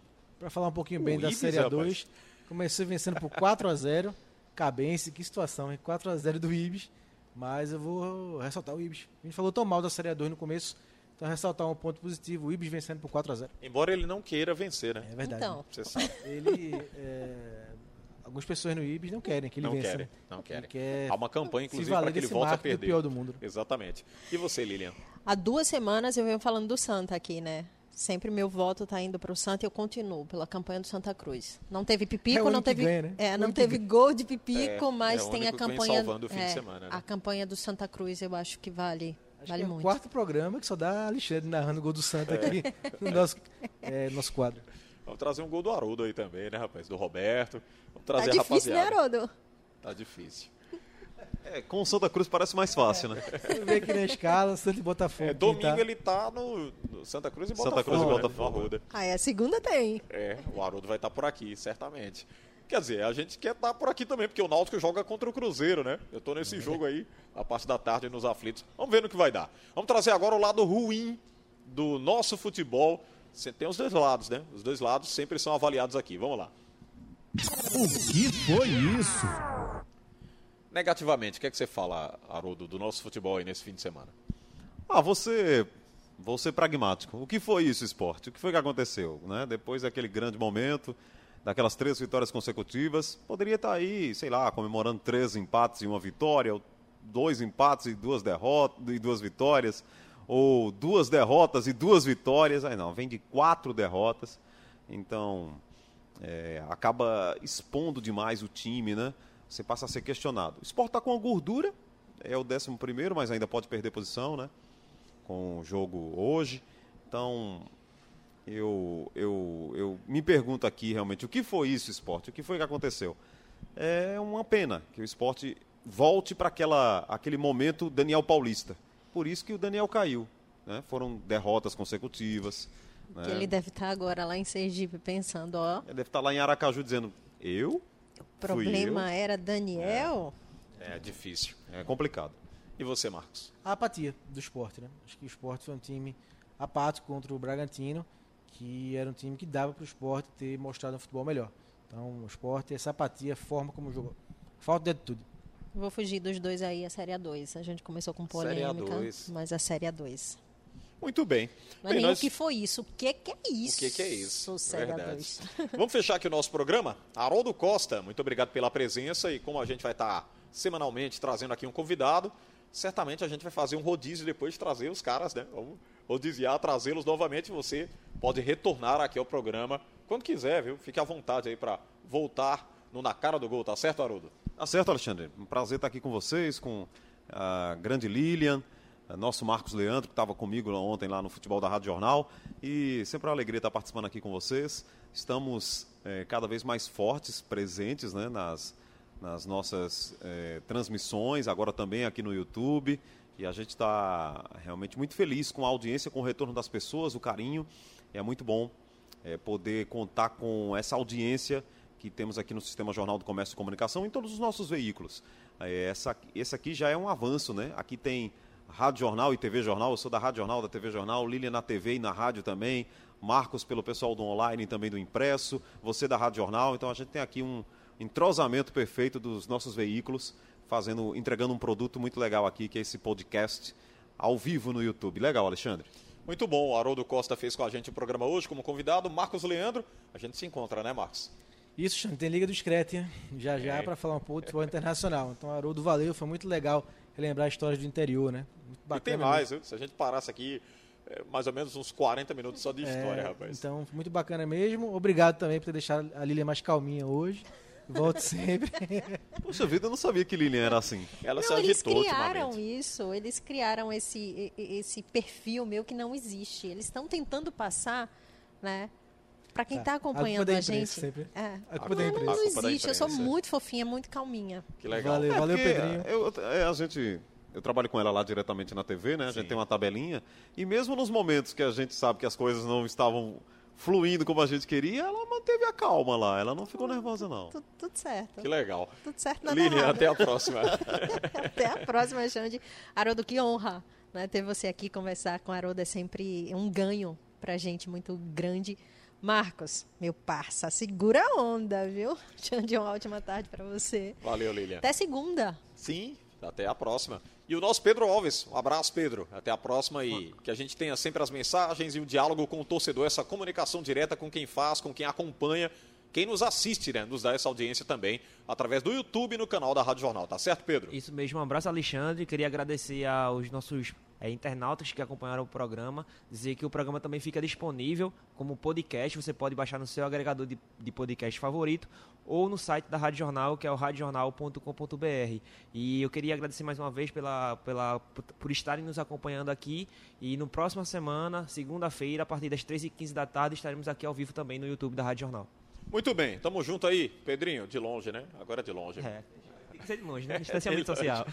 Para falar um pouquinho bem O da Ibis, Série rapaz. A2. Comecei vencendo por 4 a 0 Cabense, que situação, hein? 4 a 0 do Ibis. Mas eu vou ressaltar o Ibis. A gente falou tão mal da Série A2 no começo. Então ressaltar um ponto positivo, o Ibis vencendo por 4 a 0 Embora ele não queira vencer, né? É verdade. Então, Você sabe. Ele. é, algumas pessoas no Ibis não querem que ele Não vença. querem, né? não querem. quer Há uma campanha, inclusive, para que ele volte a marco do perder. pior do mundo. Exatamente. E você, Lilian? há duas semanas eu venho falando do Santa aqui, né? Sempre meu voto tá indo pro Santa e eu continuo pela campanha do Santa Cruz. Não teve É pipico, o não teve, ganha, né? é, O não teve gol de pipico, É, mas é o tem a campanha salvando o fim de é, semana, né? A campanha do Santa Cruz eu acho que vale, Acho vale que é o muito. quarto programa que só dá Alexandre narrando o gol do Santa aqui no nosso, é, nosso quadro. Vamos trazer um gol do Haroldo aí também, né, rapaz? Do Roberto. Vamos Tá trazer a difícil, né, rapaziada. Haroldo? Tá difícil. É, com o Santa Cruz parece mais fácil, né? Vamos ver aqui na escala, Santa e Botafogo. É, domingo tá. ele tá no, no Santa Cruz e Santa Botafogo. Cruz e né? Botafogo. Arruda. Ah, é, a segunda tem. É, o Haroldo vai estar por aqui, certamente. Quer dizer, a gente quer estar por aqui também, porque o Náutico joga contra o Cruzeiro, né? Eu tô nesse jogo aí, a parte da tarde nos aflitos. Vamos ver no que vai dar. Vamos trazer agora o lado ruim do nosso futebol. Você tem os dois lados, né? Os dois lados sempre são avaliados aqui. Vamos lá. O que foi isso? Negativamente, o que é que você fala, Haroldo, do nosso futebol aí nesse fim de semana? Ah, você. Vou ser pragmático. O que foi isso, esporte? O que foi que aconteceu? Né? Depois daquele grande momento, daquelas três vitórias consecutivas, poderia estar aí, sei lá, comemorando três empates e uma vitória, ou dois empates e duas derrotas e duas vitórias, ou duas derrotas e duas vitórias. Aí não, vem de quatro derrotas. Então, é, acaba expondo demais o time, né? Você passa a ser questionado. O Sport está com uma gordura, é o décimo primeiro, mas ainda pode perder posição, né? Com o jogo hoje. Então, eu, eu, eu me pergunto aqui realmente, o que foi isso, Sport? O que foi que aconteceu? É uma pena que o esporte volte para aquele momento Daniel Paulista. Por isso que o Daniel caiu. Né? Foram derrotas consecutivas. Que né? ele deve estar agora lá em Sergipe pensando, ó, Ele deve estar lá em Aracaju dizendo, eu? O problema era Daniel. É difícil. É complicado. E você, Marcos? a apatia do esporte, né? Acho que o esporte foi um time apático contra o Bragantino, que era um time que dava para o esporte ter mostrado um futebol melhor. Então, o esporte, essa apatia, a forma como jogou. Falta de atitude. Vou fugir dos dois aí, a Série A2. A gente começou com Série polêmica, A2. mas a Série A2. Muito bem. Não é Bem, nem nós- o que foi isso. O que, que é isso? O que, que é isso? Verdade. A2. Vamos fechar aqui o nosso programa. Haroldo Costa, muito obrigado pela presença e como a gente vai estar semanalmente trazendo aqui um convidado, certamente a gente vai fazer um rodízio depois de trazer os caras, né? Vamos rodiziar, trazê-los novamente. Você pode retornar aqui ao programa quando quiser, viu? Fique à vontade aí para voltar no Na Cara do Gol, tá certo, Haroldo? Tá certo, Alexandre. Um prazer estar aqui com vocês, com a grande Lilian, nosso Marcos Leandro, que estava comigo ontem lá no Futebol da Rádio Jornal. E sempre uma alegria estar participando aqui com vocês. Estamos eh, cada vez mais fortes, presentes né, nas, nas nossas eh, transmissões, agora também aqui no YouTube. E a gente está realmente muito feliz com a audiência, com o retorno das pessoas, o carinho. É muito bom é, poder contar com essa audiência que temos aqui no Sistema Jornal do Comércio e Comunicação em todos os nossos veículos. É, essa, esse aqui já é um avanço, né? Aqui tem Rádio Jornal e TV Jornal, eu sou da Rádio Jornal, da TV Jornal, Lilian na TV e na rádio também, Marcos pelo pessoal do online e também do impresso, você da Rádio Jornal, então a gente tem aqui um entrosamento perfeito dos nossos veículos, fazendo, entregando um produto muito legal aqui, que é esse podcast ao vivo no YouTube. Legal, Alexandre? Muito bom, o Haroldo Costa fez com a gente o programa hoje como convidado, Marcos Leandro. A gente se encontra, né, Marcos? Isso, Xande, tem Liga do Screte, já já É. para falar um pouco de futebol internacional. Então, Haroldo, valeu, foi muito legal relembrar histórias do interior, né? Muito e tem bacana mais, viu? Se a gente parasse aqui, é, mais ou menos uns 40 minutos só de É, história, rapaz. Então, muito bacana mesmo. Obrigado também por ter deixado a Lilian mais calminha hoje. Volte sempre. Poxa vida, eu não sabia que Lilian era assim. Ela se Não, eles agitou criaram ultimamente. isso, eles criaram esse, esse perfil meu que não existe. Eles estão tentando passar, né? Pra quem É, está a culpa acompanhando da a, imprensa gente. sempre. É. A culpa da Não, imprensa. não A da existe, eu sou muito fofinha, muito calminha. Que legal. Valeu, É, valeu, Pedrinho. Eu, é, a gente, eu trabalho com ela lá diretamente na TV, né? A Sim. gente tem uma tabelinha. E mesmo nos momentos que a gente sabe que as coisas não estavam fluindo como a gente queria, ela manteve a calma lá. Ela não ficou nervosa, não. Tudo, tudo certo. Que legal. Tudo certo, nada Lilian, até a próxima. Até a próxima, Xande. Haroldo, que honra né, ter você aqui conversar com o Haroldo. É sempre um ganho pra gente muito grande. Marcos, meu parça, segura a onda, viu? De uma ótima tarde para você. Valeu, Lilian. Até segunda. Sim, até a próxima. E o nosso Pedro Alves, um abraço, Pedro. Até a próxima e que a gente tenha sempre as mensagens e o diálogo com o torcedor, essa comunicação direta com quem faz, com quem acompanha, quem nos assiste, né? Nos dá essa audiência também através do YouTube no canal da Rádio Jornal, tá certo, Pedro? Isso mesmo, um abraço, Alexandre. Queria agradecer aos nossos é, internautas que acompanharam o programa. Dizer que o programa também fica disponível como podcast. Você pode baixar no seu agregador de, de podcast favorito ou no site da Rádio Jornal, que é o radiojornal.com.br. E eu queria agradecer mais uma vez pela, pela, por estarem nos acompanhando aqui. E no próxima semana, segunda-feira, a partir das 13h15 da tarde, estaremos aqui ao vivo também no YouTube da Rádio Jornal. Muito bem, tamo junto aí, Pedrinho, de longe, né? Agora de longe. É. Que ser de longe, né? Distanciamento social.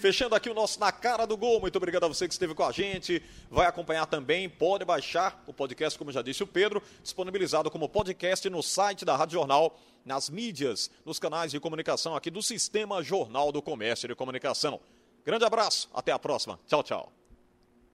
Fechando aqui o nosso Na Cara do Gol. Muito obrigado a você que esteve com a gente. Vai acompanhar também, pode baixar o podcast, como já disse o Pedro, disponibilizado como podcast no site da Rádio Jornal, nas mídias, nos canais de comunicação aqui do Sistema Jornal do Comércio e de Comunicação. Grande abraço, até a próxima. Tchau, tchau.